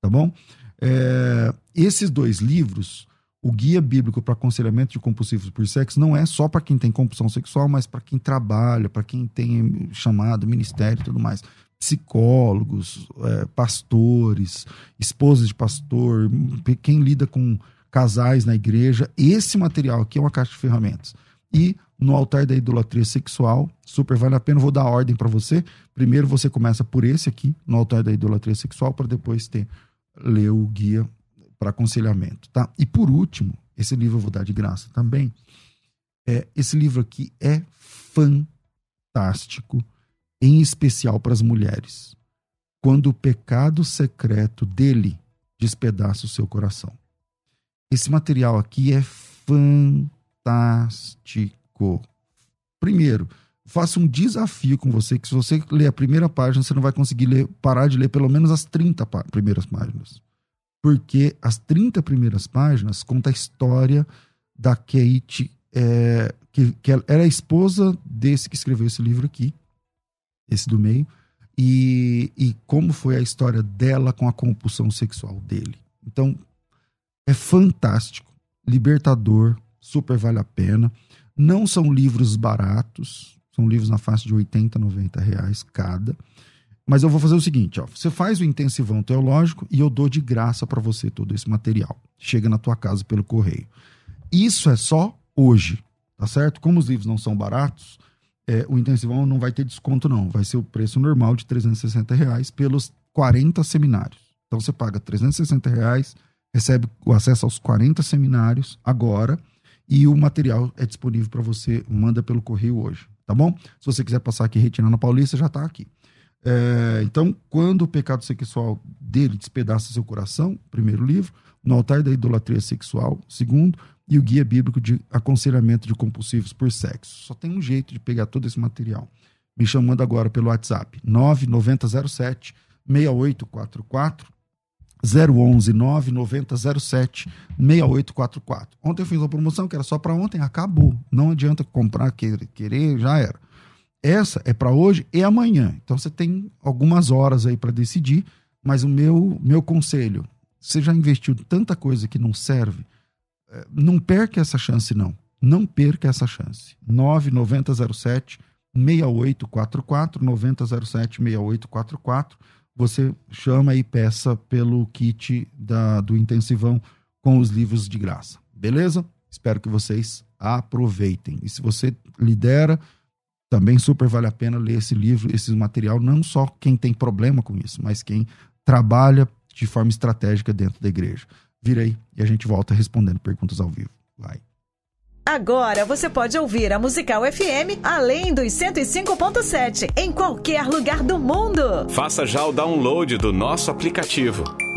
Tá bom? É, esses dois livros, o Guia Bíblico para Aconselhamento de Compulsivos por Sexo, não é só para quem tem compulsão sexual, mas para quem trabalha, para quem tem chamado, ministério e tudo mais. Psicólogos, é, pastores, esposas de pastor, quem lida com casais na igreja. Esse material aqui é uma caixa de ferramentas. E no altar da idolatria sexual, super vale a pena. Vou dar ordem para você. Primeiro você começa por esse aqui, no altar da idolatria sexual, para depois ter ler o guia para aconselhamento, tá? E por último, esse livro eu vou dar de graça também. É, esse livro aqui é fantástico, em especial para as mulheres. Quando o pecado secreto dele despedaça o seu coração. Esse material aqui é fantástico. Primeiro, faço um desafio com você, que se você ler a primeira página, você não vai conseguir ler, parar de ler pelo menos as 30 primeiras páginas porque as 30 primeiras páginas conta a história da Kate, é, que, que era a esposa desse que escreveu esse livro aqui, esse do meio, e, e como foi a história dela com a compulsão sexual dele. Então, é fantástico, libertador, super vale a pena. Não são livros baratos, são livros na faixa de 80, 90 reais cada. Mas eu vou fazer o seguinte, ó, você faz o intensivão teológico e eu dou de graça para você todo esse material. Chega na tua casa pelo correio. Isso é só hoje, tá certo? Como os livros não são baratos, é, o intensivão não vai ter desconto não, vai ser o preço normal de 360 reais pelos 40 seminários. Então você paga 360 reais, recebe o acesso aos 40 seminários agora e o material é disponível para você, manda pelo correio hoje, tá bom? Se você quiser passar aqui retirando a Paulista, já está aqui. É, então, quando o pecado sexual dele despedaça seu coração, primeiro livro, no altar da idolatria sexual, segundo, e o guia bíblico de aconselhamento de compulsivos por sexo. Só tem um jeito de pegar todo esse material. Me chamando agora pelo WhatsApp, 9907 6844 011 99007 6844. Ontem eu fiz uma promoção que era só para ontem, acabou. Não adianta comprar, querer, já era. Essa é para hoje e amanhã. Então você tem algumas horas aí para decidir, mas o meu meu conselho, você já investiu tanta coisa que não serve, não perca essa chance não. Não perca essa chance. 9907 6844 9007 6844. Você chama e peça pelo kit da, do intensivão com os livros de graça. Beleza? Espero que vocês aproveitem. E se você lidera também super vale a pena ler esse livro, esse material, não só quem tem problema com isso, mas quem trabalha de forma estratégica dentro da igreja. Vira aí e a gente volta respondendo perguntas ao vivo. Vai. Agora você pode ouvir a Musical FM além dos 105.7 em qualquer lugar do mundo. Faça já o download do nosso aplicativo.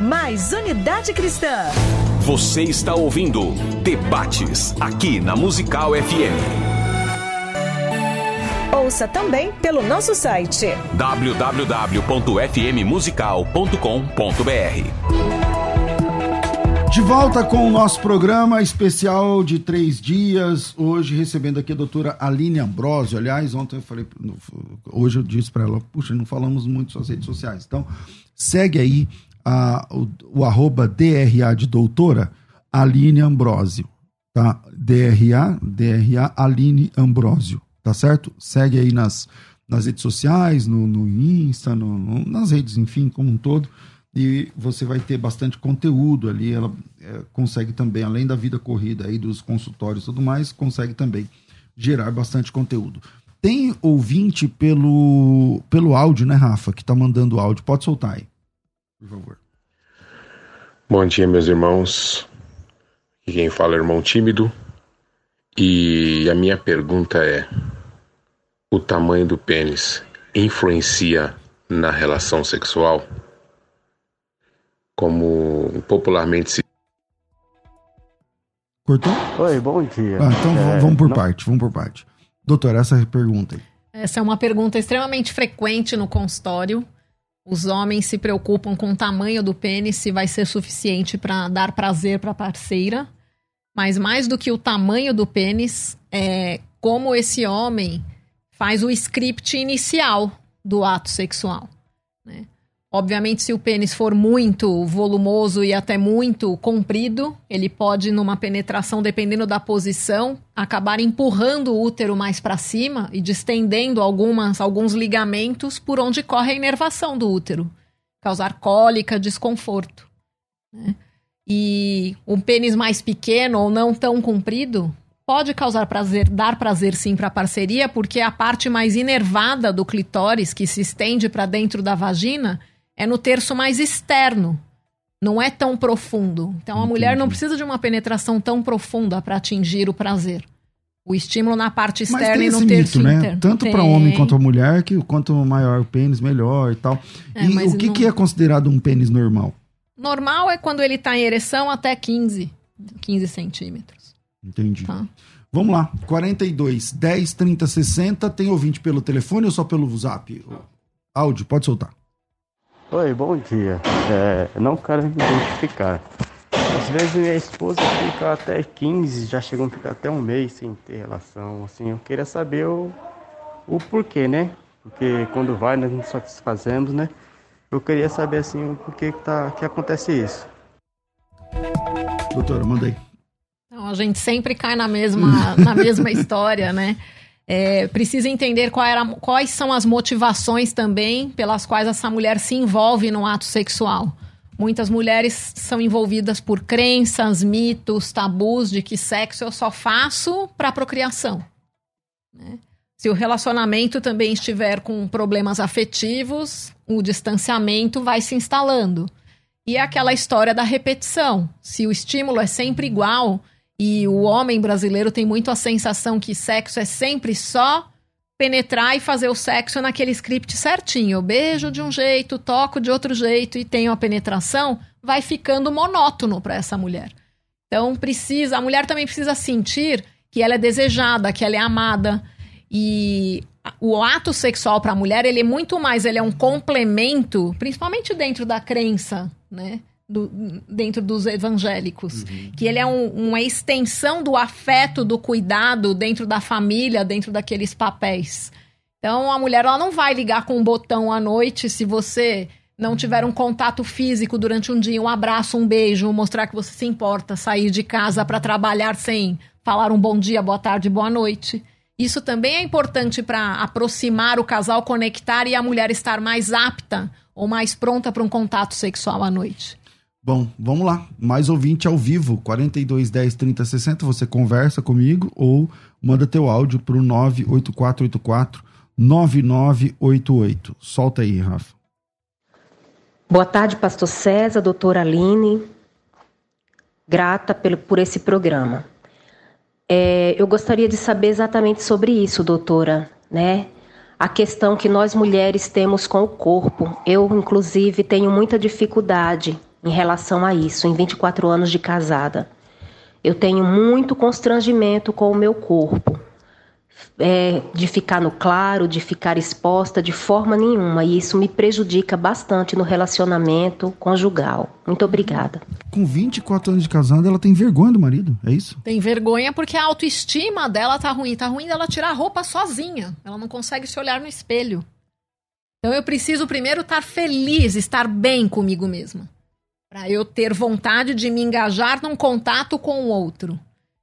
mais Unidade Cristã. Você está ouvindo Debates aqui na Musical FM. Ouça também pelo nosso site www.fmmusical.com.br. De volta com o nosso programa especial de três dias. Hoje recebendo aqui a doutora Aline Ambrosio. Aliás, ontem eu falei, hoje eu disse para ela, puxa, não falamos muito suas redes sociais. Então, segue aí a, o, o arroba DRA de doutora, Aline Ambrosio, tá? DRA, DRA, Aline Ambrosio, tá certo? Segue aí nas, nas redes sociais, no, no Insta, no, no, nas redes, enfim, como um todo. E você vai ter bastante conteúdo ali. Ela é, consegue também, além da vida corrida aí, dos consultórios e tudo mais, consegue também gerar bastante conteúdo. Tem ouvinte pelo, pelo áudio, né, Rafa, que tá mandando áudio. Pode soltar aí, por favor. Bom dia, meus irmãos. Aqui quem fala é irmão tímido. E a minha pergunta é: o tamanho do pênis influencia na relação sexual? Como popularmente se. Cortou? Oi, bom dia. Ah, então é, vamos por não... parte, vamos por parte. Doutor, essa é pergunta aí. Essa é uma pergunta extremamente frequente no consultório. Os homens se preocupam com o tamanho do pênis, se vai ser suficiente para dar prazer para a parceira. Mas mais do que o tamanho do pênis, é como esse homem faz o script inicial do ato sexual. Né? Obviamente, se o pênis for muito volumoso e até muito comprido, ele pode, numa penetração, dependendo da posição, acabar empurrando o útero mais para cima e distendendo algumas, alguns ligamentos por onde corre a inervação do útero, causar cólica, desconforto. Né? E um pênis mais pequeno ou não tão comprido pode causar prazer, dar prazer sim para a parceria, porque a parte mais inervada do clitóris, que se estende para dentro da vagina, é no terço mais externo. Não é tão profundo. Então a Entendi. mulher não precisa de uma penetração tão profunda para atingir o prazer. O estímulo na parte externa e no terço mito, né? interno. Tanto para homem quanto para mulher, que quanto maior o pênis, melhor e tal. É, e o que, não... que é considerado um pênis normal? Normal é quando ele está em ereção até 15, 15 centímetros. Entendi. Tá. Vamos lá. 42 10 30 60. Tem ouvinte pelo telefone ou só pelo zap? Áudio, pode soltar. Oi, bom dia. É, não quero me identificar. Às vezes minha esposa fica até 15, já chegou a ficar até um mês sem ter relação. Assim, eu queria saber o, o porquê, né? Porque quando vai nós não satisfazemos, né? Eu queria saber assim o porquê que, tá, que acontece isso. Doutora, mandei. Então, a gente sempre cai na mesma, na mesma (laughs) história, né? É, precisa entender era, quais são as motivações também pelas quais essa mulher se envolve no ato sexual. Muitas mulheres são envolvidas por crenças, mitos, tabus de que sexo eu só faço para procriação. Né? Se o relacionamento também estiver com problemas afetivos, o distanciamento vai se instalando. E é aquela história da repetição. Se o estímulo é sempre igual, e o homem brasileiro tem muito a sensação que sexo é sempre só penetrar e fazer o sexo naquele script certinho. Eu beijo de um jeito, toco de outro jeito e tenho a penetração, vai ficando monótono para essa mulher. Então precisa, a mulher também precisa sentir que ela é desejada, que ela é amada. E o ato sexual para a mulher, ele é muito mais, ele é um complemento, principalmente dentro da crença, né? Do, dentro dos evangélicos. Uhum. Que ele é um, uma extensão do afeto, do cuidado dentro da família, dentro daqueles papéis. Então a mulher ela não vai ligar com um botão à noite se você não tiver um contato físico durante um dia, um abraço, um beijo, mostrar que você se importa, sair de casa para trabalhar sem falar um bom dia, boa tarde, boa noite. Isso também é importante para aproximar o casal, conectar e a mulher estar mais apta ou mais pronta para um contato sexual à noite. Bom, vamos lá. Mais ouvinte ao vivo, 42 10 30 60. Você conversa comigo ou manda teu áudio para o 98484 9988. Solta aí, Rafa. Boa tarde, pastor César, doutora Aline. Grata pelo, por esse programa. É, eu gostaria de saber exatamente sobre isso, doutora, né? A questão que nós mulheres temos com o corpo. Eu, inclusive, tenho muita dificuldade em relação a isso, em 24 anos de casada. Eu tenho muito constrangimento com o meu corpo, é, de ficar no claro, de ficar exposta de forma nenhuma, e isso me prejudica bastante no relacionamento conjugal. Muito obrigada. Com 24 anos de casada, ela tem vergonha do marido, é isso? Tem vergonha porque a autoestima dela tá ruim. Tá ruim dela tirar a roupa sozinha. Ela não consegue se olhar no espelho. Então eu preciso primeiro estar feliz, estar bem comigo mesma. Para eu ter vontade de me engajar num contato com o outro.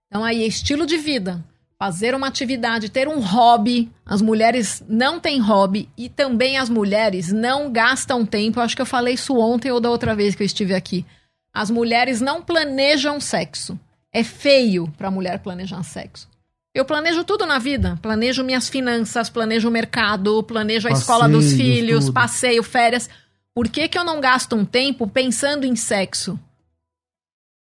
Então aí estilo de vida, fazer uma atividade, ter um hobby. As mulheres não têm hobby e também as mulheres não gastam tempo. Eu acho que eu falei isso ontem ou da outra vez que eu estive aqui. As mulheres não planejam sexo. É feio para a mulher planejar sexo. Eu planejo tudo na vida. Planejo minhas finanças, planejo o mercado, planejo a escola dos filhos, tudo. passeio, férias. Por que, que eu não gasto um tempo pensando em sexo?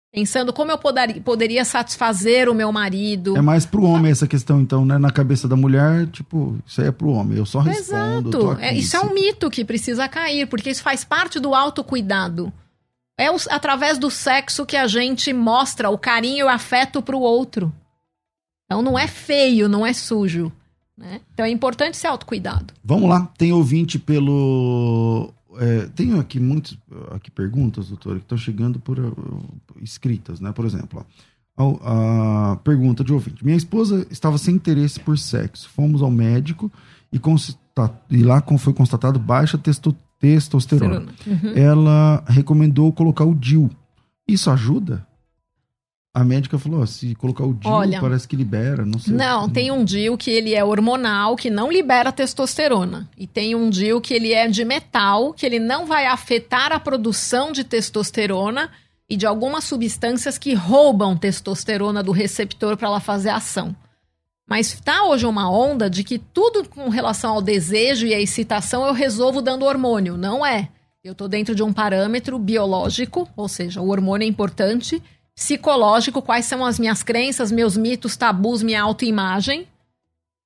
Pensando como eu poderia, poderia satisfazer o meu marido. É mais pro homem essa questão, então, né? Na cabeça da mulher, tipo, isso aí é pro homem. Eu só respondo. Exato. É, isso é um mito que precisa cair, porque isso faz parte do autocuidado. É o, através do sexo que a gente mostra o carinho e o afeto pro outro. Então não é feio, não é sujo. Né? Então é importante esse autocuidado. Vamos lá, tem ouvinte pelo. É, tenho aqui muitas aqui perguntas, doutora, que estão chegando por uh, escritas, né? Por exemplo, ó, a, a, pergunta de ouvinte. Minha esposa estava sem interesse por sexo. Fomos ao médico e, e lá foi constatado baixa testo, testosterona. Uhum. Ela recomendou colocar o DIL. Isso ajuda? A médica falou, ó, se colocar o DIL, Olha, parece que libera, não sei. Não, tem um DIL que ele é hormonal, que não libera testosterona. E tem um DIL que ele é de metal, que ele não vai afetar a produção de testosterona e de algumas substâncias que roubam testosterona do receptor para ela fazer ação. Mas está hoje uma onda de que tudo com relação ao desejo e à excitação eu resolvo dando hormônio. Não é. Eu estou dentro de um parâmetro biológico, ou seja, o hormônio é importante psicológico, quais são as minhas crenças, meus mitos, tabus, minha autoimagem,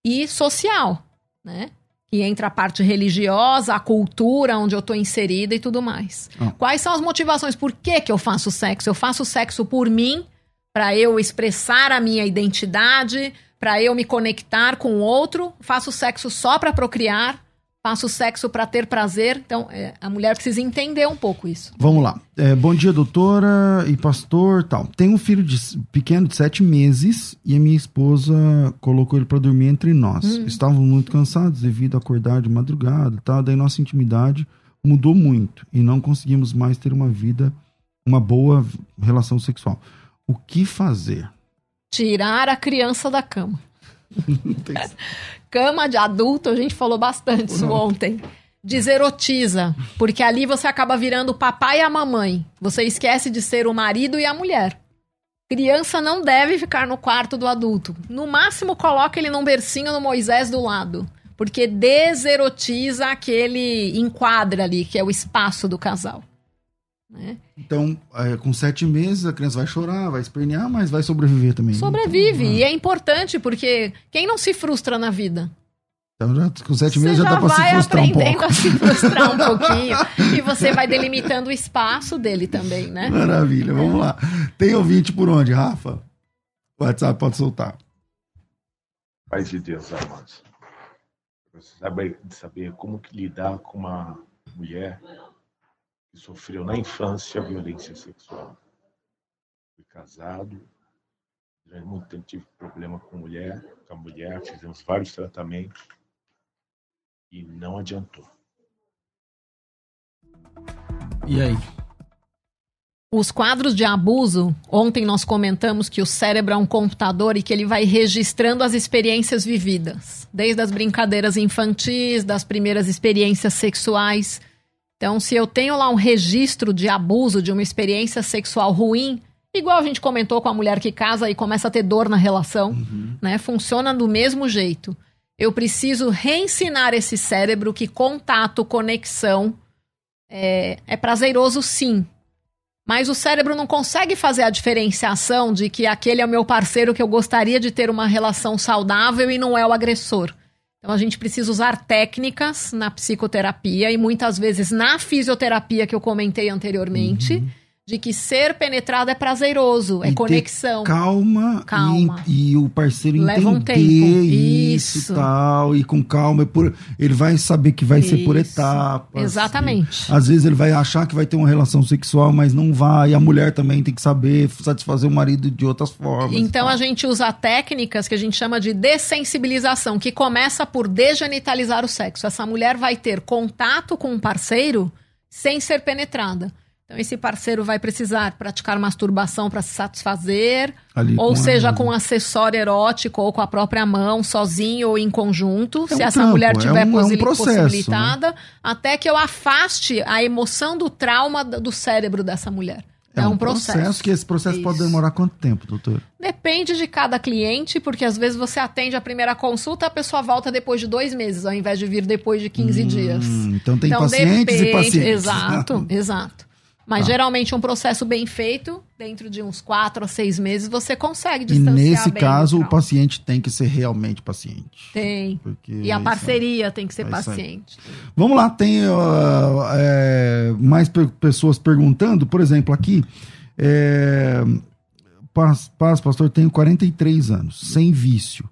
e social, né? Que entra a parte religiosa, a cultura onde eu estou inserida e tudo mais. Ah. Quais são as motivações? Por que, que eu faço sexo? Eu faço sexo por mim, para eu expressar a minha identidade, para eu me conectar com o outro. Faço sexo só para procriar faço sexo para ter prazer. Então, é, a mulher precisa entender um pouco isso. Vamos lá. É, bom dia, doutora e pastor. tal. Tenho um filho de, pequeno de sete meses e a minha esposa colocou ele para dormir entre nós. Hum. Estávamos muito cansados devido a acordar de madrugada. Tal. Daí nossa intimidade mudou muito e não conseguimos mais ter uma vida, uma boa relação sexual. O que fazer? Tirar a criança da cama. Cama de adulto, a gente falou bastante isso ontem. Deserotiza, porque ali você acaba virando o papai e a mamãe. Você esquece de ser o marido e a mulher. Criança não deve ficar no quarto do adulto. No máximo, coloca ele num bercinho no Moisés do lado. Porque deserotiza aquele enquadro ali, que é o espaço do casal. Né? Então, é, com sete meses, a criança vai chorar, vai espernear, mas vai sobreviver também. Sobrevive. Então, e é importante, porque quem não se frustra na vida? Então, já, com sete meses já, já dá pra se frustrar um pouco. Vai aprendendo a se frustrar um (laughs) pouquinho. e você vai delimitando o espaço dele também, né? Maravilha, vamos lá. Tem ouvinte por onde, Rafa? O WhatsApp pode soltar. Paz de Deus, amados. Você sabe saber como que lidar com uma mulher que sofreu na infância violência sexual. Fui casado, durante muito tempo tive problema com mulher, com a mulher, fizemos vários tratamentos e não adiantou. E aí? Os quadros de abuso, ontem nós comentamos que o cérebro é um computador e que ele vai registrando as experiências vividas, desde as brincadeiras infantis, das primeiras experiências sexuais. Então, se eu tenho lá um registro de abuso, de uma experiência sexual ruim, igual a gente comentou com a mulher que casa e começa a ter dor na relação, uhum. né? Funciona do mesmo jeito. Eu preciso reensinar esse cérebro que contato, conexão é, é prazeroso sim. Mas o cérebro não consegue fazer a diferenciação de que aquele é o meu parceiro que eu gostaria de ter uma relação saudável e não é o agressor. Então a gente precisa usar técnicas na psicoterapia e muitas vezes na fisioterapia que eu comentei anteriormente, uhum. De que ser penetrado é prazeroso, é E conexão. Calma, Calma. E, e o parceiro Leva um entender tempo. isso, Isso. e tal, e com calma. é por- ele vai saber que vai ser por Isso. etapas. Exatamente. Às vezes ele vai achar que vai ter uma relação sexual, mas não vai. E a mulher também tem que saber satisfazer o marido de outras formas. Então a gente usa técnicas que a gente chama de dessensibilização, que começa por degenitalizar o sexo. Essa mulher vai ter contato com um parceiro sem ser penetrada. Então esse parceiro vai precisar praticar masturbação para se satisfazer, Ali ou com a- seja, com um acessório erótico ou com a própria mão, sozinho ou em conjunto, É se um essa trampo, mulher é tiver um- é um possi- processo, né? possibilitada, até que eu afaste a emoção do trauma do cérebro dessa mulher. É, um, processo. que esse processo pode Isso. demorar quanto tempo, doutor? Depende de cada cliente, porque às vezes você atende a primeira consulta, a pessoa volta depois de dois meses, ao invés de vir depois de 15 dias. Hum, então tem pacientes e pacientes. Exato, (laughs) exato. Mas Tá. geralmente um processo bem feito, dentro de uns quatro a seis meses, você consegue E distanciar nesse bem caso, o paciente tem que ser realmente paciente. Tem. E a isso- parceria tem que ser é aí. paciente. Vamos lá, tem ó, é, mais pessoas perguntando. Por exemplo, aqui, é, paz, paz, pastor, tenho 43 anos, sem vício.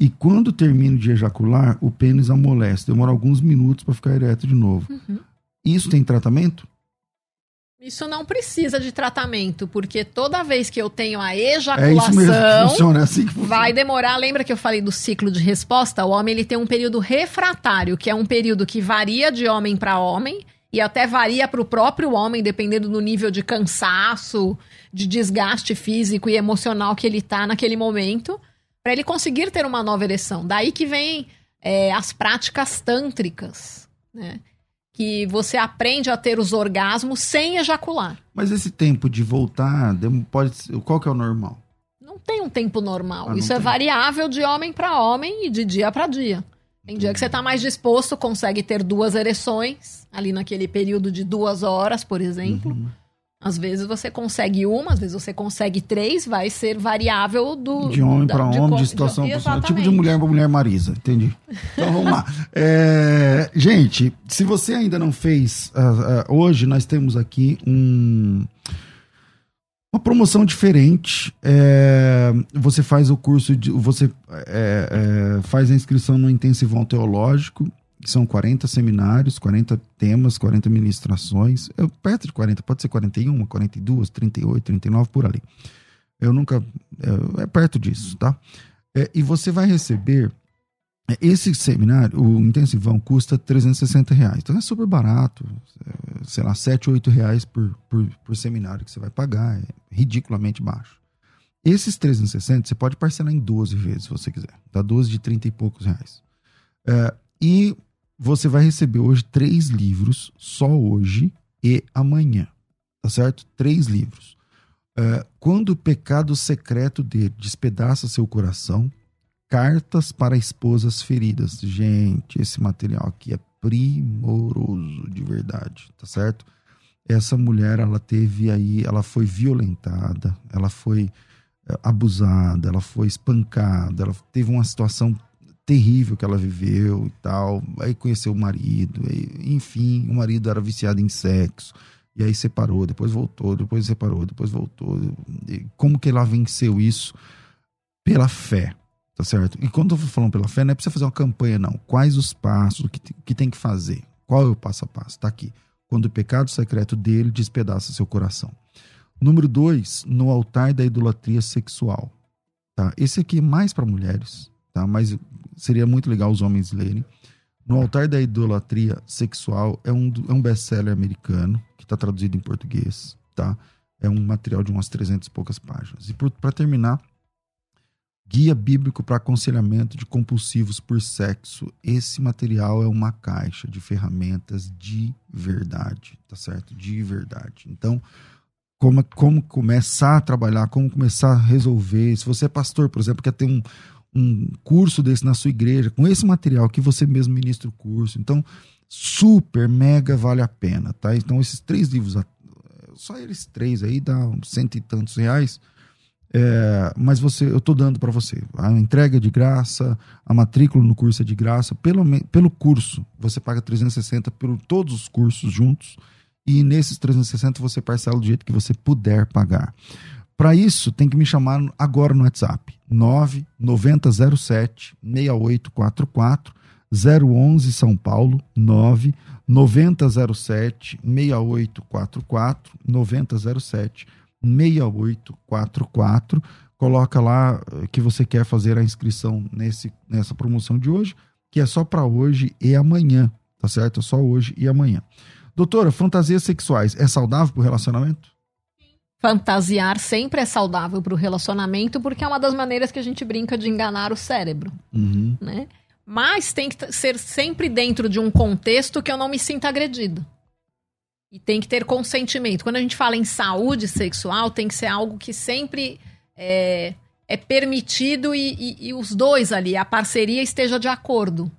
E quando termino de ejacular, o pênis amolece. Demora alguns minutos para ficar ereto de novo. Uhum. Isso tem tratamento? Isso não precisa de tratamento, porque toda vez que eu tenho a É isso ejaculação, mesmo que funciona, é assim que funciona. vai demorar. Lembra que eu falei do ciclo de resposta? O homem ele tem um período refratário, que é um período que varia de homem para homem e até varia para o próprio homem, dependendo do nível de cansaço, de desgaste físico e emocional que ele tá naquele momento, para ele conseguir ter uma nova ereção. Daí que vem é, as práticas tântricas, né? Que você aprende a ter os orgasmos sem ejacular. Mas esse tempo de voltar, pode ser- qual que é o normal? Não tem um tempo normal. Ah, Isso é tem. variável de homem para homem e de dia para dia. Tem dia que você tá mais disposto, consegue ter duas ereções, ali naquele período de duas horas, por exemplo. Uhum. Às vezes você consegue uma, às vezes você consegue três, vai ser variável do. De homem para homem, co- de situação para situação. Tipo de mulher para mulher Marisa, entendi. Então vamos lá. É, gente, se você ainda não fez, ah, ah, hoje nós temos aqui um, uma promoção diferente. É, você faz o curso de. Você é, é, faz a inscrição no intensivão teológico. Que São 40 seminários, 40 temas, 40 ministrações. É perto de 40, pode ser 41, 42, 38, 39, por ali. Eu nunca. É, é perto disso, tá? É, e você vai receber. é, Esse seminário, o intensivão, custa 360 reais. Então é super barato. é, sei lá, 7, 8 reais por, por, por seminário que você vai pagar. É ridiculamente baixo. Esses 360 você pode parcelar em 12 vezes, se você quiser. Dá 12 de 30 e poucos reais. É, e você vai receber hoje três livros, só hoje e amanhã. Tá certo? Três livros. É, quando o pecado secreto dele despedaça seu coração, cartas para esposas feridas. Gente, esse material aqui é primoroso de verdade, tá certo? Essa mulher, ela teve aí, ela foi violentada, ela foi é, abusada, ela foi espancada, ela teve uma situação terrível que ela viveu e tal. Aí conheceu o marido, enfim, o marido era viciado em sexo. E aí separou, depois voltou, depois separou, depois voltou. E como que ela venceu isso? Pela fé, tá certo? E quando eu tô falando pela fé, não é você fazer uma campanha, não. Quais os passos, o que, que tem que fazer? Qual é o passo a passo? Tá aqui. Quando o pecado secreto dele despedaça seu coração. Número dois, no altar da idolatria sexual. Tá? Esse aqui é mais para mulheres, tá? Mas seria muito legal os homens lerem. No altar da idolatria sexual é um, é um best-seller americano que está traduzido em português, tá? É um material de umas 300 e poucas páginas. E para terminar, Guia Bíblico para Aconselhamento de Compulsivos por Sexo. Esse material é uma caixa de ferramentas de verdade, tá certo? De verdade. Então, como, como começar a trabalhar, como começar a resolver. Se você é pastor, por exemplo, quer ter um, um curso desse na sua igreja, com esse material que você mesmo ministra o curso. Então, super, mega vale a pena, tá? Então, esses três livros, só eles três aí, dá uns cento e tantos reais. É, mas você, eu tô dando para você. A entrega é de graça, a matrícula no curso é de graça. Pelo, pelo curso, você paga 360 por todos os cursos juntos. e nesses 360 você parcela do jeito que você puder pagar. Para isso, tem que me chamar agora no WhatsApp. 9907 6844 011 São Paulo 9 9007 6844 9007 6844 coloca lá eh, que você quer fazer a inscrição nesse, nessa promoção de hoje, que é só para hoje e amanhã, tá certo? É só hoje e amanhã. Doutora, fantasias sexuais é saudável para o relacionamento? Fantasiar sempre é saudável para o relacionamento, porque é uma das maneiras que a gente brinca de enganar o cérebro, uhum. né? Mas tem que ser sempre dentro de um contexto que eu não me sinta agredido. E tem que ter consentimento. Quando a gente fala em saúde sexual, tem que ser algo que sempre é, é permitido e, e, e, os dois ali, a parceria esteja de acordo.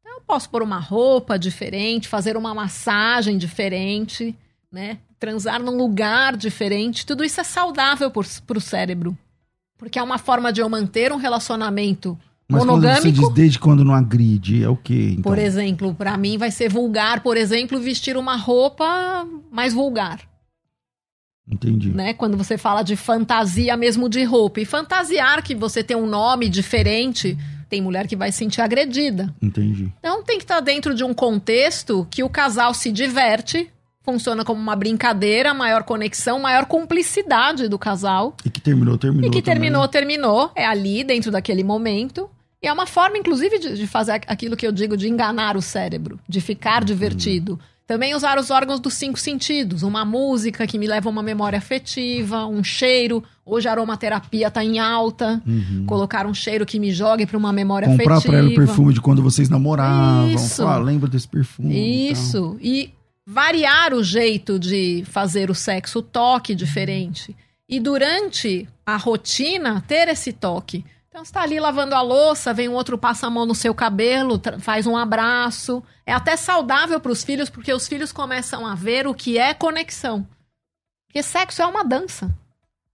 Então, eu posso pôr uma roupa diferente, fazer uma massagem diferente, né? Transar num lugar diferente. Tudo isso é saudável para o cérebro. Porque é uma forma de eu manter um relacionamento mas monogâmico. Quando você diz desde quando não agride, é o quê? Então? Por exemplo, para mim vai ser vulgar, por exemplo, vestir uma roupa mais vulgar. Entendi. Né? Quando você fala de fantasia mesmo de roupa. E fantasiar que você tem um nome diferente, tem mulher que vai se sentir agredida. Entendi. Então tem que estar dentro de um contexto que o casal se diverte, funciona como uma brincadeira, maior conexão, maior cumplicidade do casal. E que terminou, terminou. E que também. terminou, terminou. É ali, dentro daquele momento. E é uma forma, inclusive, de, de, fazer aquilo que eu digo de enganar o cérebro, de ficar uhum. divertido. Também usar os órgãos dos cinco sentidos. Uma música que me leva a uma memória afetiva, um cheiro. Hoje a aromaterapia está em alta. Uhum. Colocar um cheiro que me jogue para uma memória Comprar afetiva. Comprar para ela o perfume de quando vocês namoravam. Isso. Ah, lembra desse perfume. Isso. E, e variar o jeito de fazer o sexo, o toque diferente. E durante a rotina, ter esse toque. Então, você está ali lavando a louça, vem um outro, passa a mão no seu cabelo, faz um abraço. É até saudável para os filhos, porque os filhos começam a ver o que é conexão. Porque sexo é uma dança.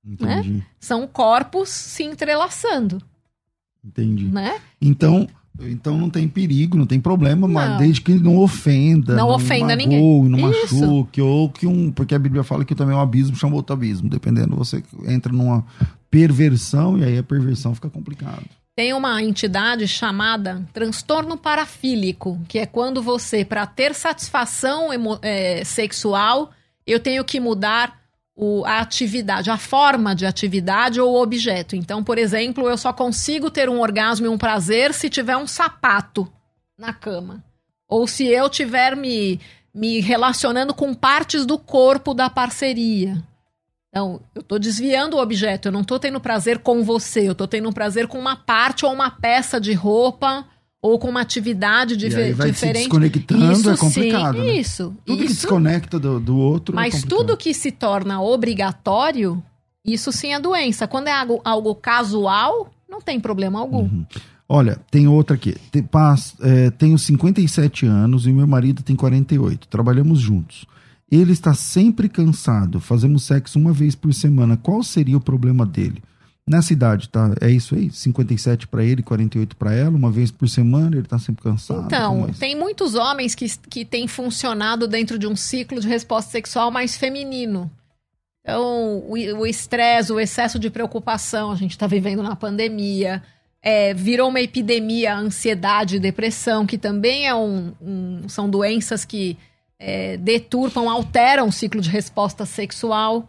Entendi. Né? São corpos se entrelaçando. Entendi. Né? Então, então não tem perigo, não tem problema, não. mas desde que não ofenda, não, não ofenda magoe, ninguém. não Isso. machuque, ou que um. Porque a Bíblia fala que também um abismo chama outro abismo, dependendo, você entra numa perversão e aí a perversão fica complicado. Tem uma entidade chamada transtorno parafílico, que é quando você, para ter satisfação é, sexual, eu tenho que mudar o, a atividade, a forma de atividade ou objeto. Então, por exemplo, eu só consigo ter um orgasmo e um prazer se tiver um sapato na cama. Ou se eu tiver me, me relacionando com partes do corpo da parceria. Então, eu estou desviando o objeto, eu não estou tendo prazer com você, eu estou tendo prazer com uma parte ou uma peça de roupa ou com uma atividade e aí vai diferente. Se desconectando isso, é complicado. Sim, né? Isso. Tudo isso, que desconecta do, do outro. É mas é tudo que se torna obrigatório, isso sim é doença. Quando é algo, algo casual, não tem problema algum. Uhum. Olha, tem outra aqui. Tem, é, tenho 57 anos e meu marido tem 48. Trabalhamos juntos. Ele está sempre cansado, fazemos sexo uma vez por semana. Qual seria o problema dele? Nessa idade, tá? É isso aí? 57 para ele, 48 para ela, uma vez por semana, ele está sempre cansado. Então, tem muitos homens que, que têm funcionado dentro de um ciclo de resposta sexual mais feminino. Então, o estresse, o, o excesso de preocupação, a gente está vivendo na pandemia, é, virou uma epidemia, ansiedade e depressão, que também é um, um são doenças que é, deturpam, alteram o ciclo de resposta sexual.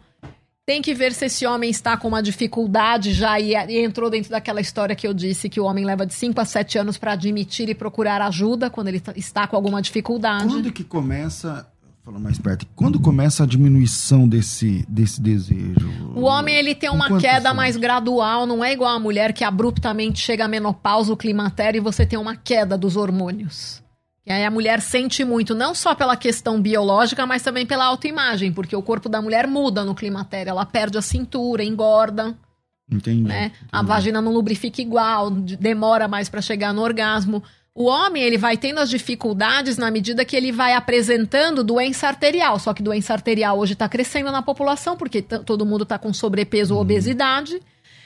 Tem que ver se esse homem está com uma dificuldade já e, e entrou dentro daquela história que eu disse que o homem leva de 5 a 7 anos para admitir e procurar ajuda quando ele está com alguma dificuldade. Quando que começa falando mais perto, quando começa a diminuição desse, desse desejo? O homem ele tem uma queda anos? mais gradual, não é igual a mulher que abruptamente chega à menopausa, o climatério e você tem uma queda dos hormônios. E aí a mulher sente muito, não só pela questão biológica, mas também pela autoimagem, porque o corpo da mulher muda no climatério, ela perde a cintura, engorda. Entendi, né? entendi. A vagina não lubrifica igual, demora mais para chegar no orgasmo. O homem, ele vai tendo as dificuldades na medida que ele vai apresentando doença arterial. Só que doença arterial hoje está crescendo na população, porque todo mundo está com sobrepeso ou uhum. obesidade.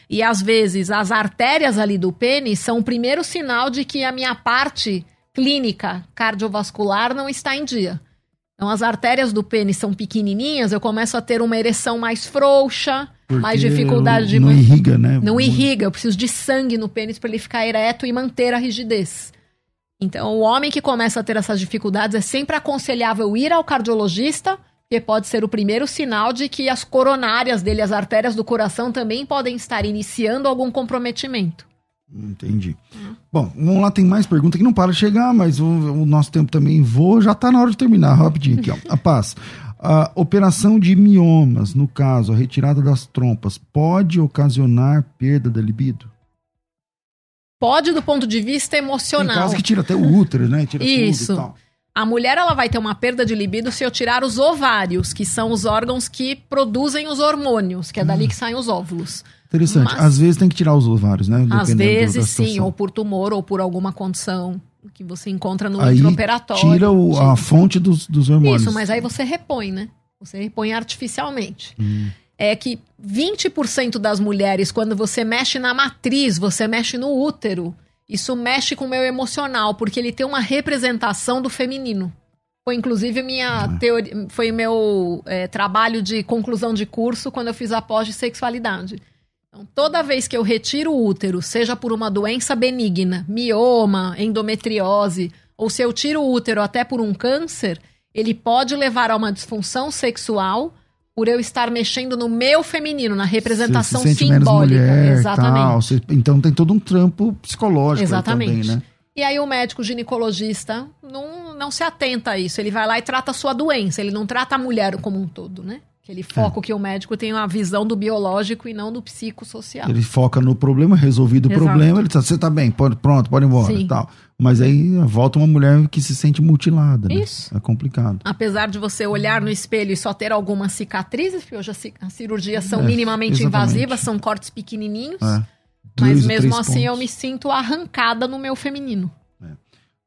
E às vezes as artérias ali do pênis são o primeiro sinal de que a minha parte clínica cardiovascular não está em dia. Então, as artérias do pênis são pequenininhas, eu começo a ter uma ereção mais frouxa, Porque mais dificuldade de não irriga, né? Não irriga, eu preciso de sangue no pênis para ele ficar ereto e manter a rigidez. Então, o homem que começa a ter essas dificuldades é sempre aconselhável ir ao cardiologista, porque pode ser o primeiro sinal de que as coronárias dele, as artérias do coração, também podem estar iniciando algum comprometimento. Entendi. Bom, vamos lá, tem mais pergunta que não para de chegar, mas o, o nosso tempo também voa, já tá na hora de terminar, rapidinho aqui, ó. A paz. A operação de miomas, no caso, a retirada das trompas, pode ocasionar perda da libido? Pode do ponto de vista Tem emocional. casos que tira até o útero, né? Tira tudo e Isso. tal. A mulher ela vai ter uma perda de libido se eu tirar os ovários, que são os órgãos que produzem os hormônios, que é dali que saem os óvulos. Interessante. Mas- Às vezes tem que tirar os ovários, né? Às vezes sim, ou por tumor, ou por alguma condição que você encontra no Aí intraoperatório. tira o- a fonte dos, dos hormônios. Isso, mas aí você repõe, né? Você repõe artificialmente. Hum. É que 20% das mulheres, quando você mexe na matriz, você mexe no útero. Isso mexe com o meu emocional, porque ele tem uma representação do feminino. Foi inclusive minha teoria, foi meu é, trabalho de conclusão de curso quando eu fiz a pós de sexualidade. Então, toda vez que eu retiro o útero, seja por uma doença benigna, mioma, endometriose, ou se eu tiro o útero até por um câncer, ele pode levar a uma disfunção sexual por eu estar mexendo no meu feminino, na representação se simbólica. mulher, Exatamente. tal. Então tem todo um trampo psicológico Exatamente. também, né? E aí o médico ginecologista não, não se atenta a isso. Ele vai lá e trata a sua doença. Ele não trata a mulher como um todo, né? Aquele foco que o médico tem uma visão do biológico e não do psicossocial. Ele foca no problema, resolvido o Exato. problema, ele diz, você tá bem, pode, pronto, pode ir embora Sim. e tal. Mas aí volta uma mulher que se sente mutilada, né? Isso. É complicado. Apesar de você olhar no espelho e só ter algumas cicatrizes, porque hoje as ci- as cirurgias são É, minimamente exatamente. invasivas, são cortes pequenininhos. É. Mas mesmo assim eu pontos. me sinto arrancada no meu feminino.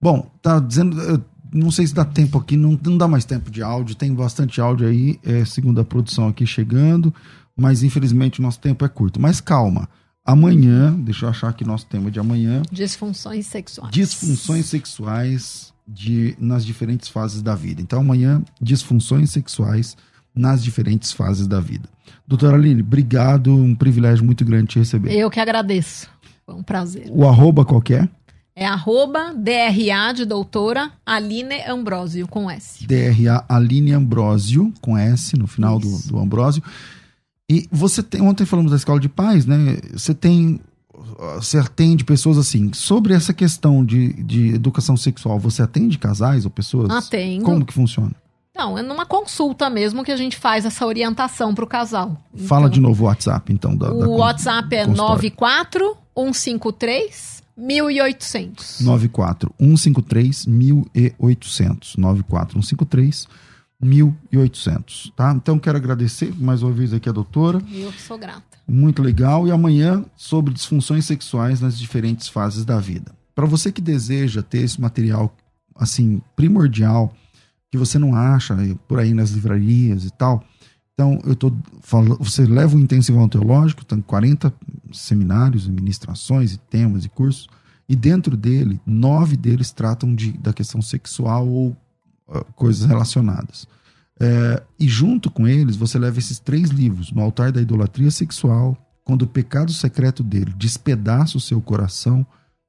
Bom, tá dizendo, eu não sei se dá tempo aqui, não, não dá mais tempo de áudio, tem bastante áudio aí, é, segundo a produção aqui chegando, mas infelizmente o nosso tempo é curto. Mas calma, amanhã, deixa eu achar aqui nosso tema de amanhã, Disfunções sexuais. disfunções sexuais de, nas diferentes fases da vida. Então amanhã, disfunções sexuais nas diferentes fases da vida. Doutora Aline, obrigado, um privilégio muito grande te receber. Eu que agradeço. Foi um prazer. O arroba qualquer? É é arroba DRA de doutora Aline Ambrosio com S. DRA Aline Ambrosio com S no final do, do, Ambrosio. E você tem, ontem falamos da escola de paz, né? Você tem, você atende pessoas assim. Sobre essa questão de, de educação sexual, você atende casais ou pessoas? Atendo. Como que funciona? Não, é numa consulta mesmo que a gente faz essa orientação para o casal. Fala então, de novo o WhatsApp, então. Da, o da WhatsApp é 94153 1800. 94 153 1800. 94 153 1800, tá? Então quero agradecer mais uma vez aqui a doutora. Eu sou grata. Muito legal. E amanhã sobre disfunções sexuais nas diferentes fases da vida. Para você que deseja ter esse material assim primordial que você não acha por aí nas livrarias e tal, então eu tô falando, você leva o intensivão teológico, tem 40 seminários, ministrações e temas e cursos, e dentro dele, nove deles tratam de, da questão sexual ou ah, coisas relacionadas. É, e junto com eles, você leva esses três livros: No Altar da Idolatria Sexual, Quando o Pecado Secreto dele despedaça o seu coração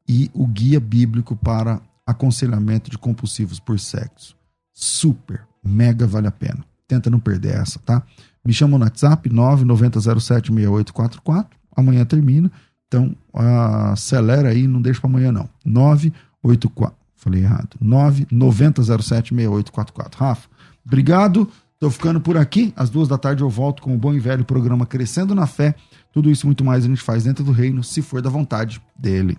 e o Guia Bíblico para Aconselhamento de Compulsivos por Sexo. Super, mega vale a pena. Tenta não perder essa, tá? Me chama no WhatsApp 990076844. Amanhã termina. Então, acelera aí, não deixa para amanhã não. 984. Falei errado. 990076844. Rafa, obrigado. Tô ficando por aqui. Às duas da tarde eu volto com o bom e velho programa Crescendo na Fé. Tudo isso muito mais a gente faz dentro do reino, se for da vontade dele.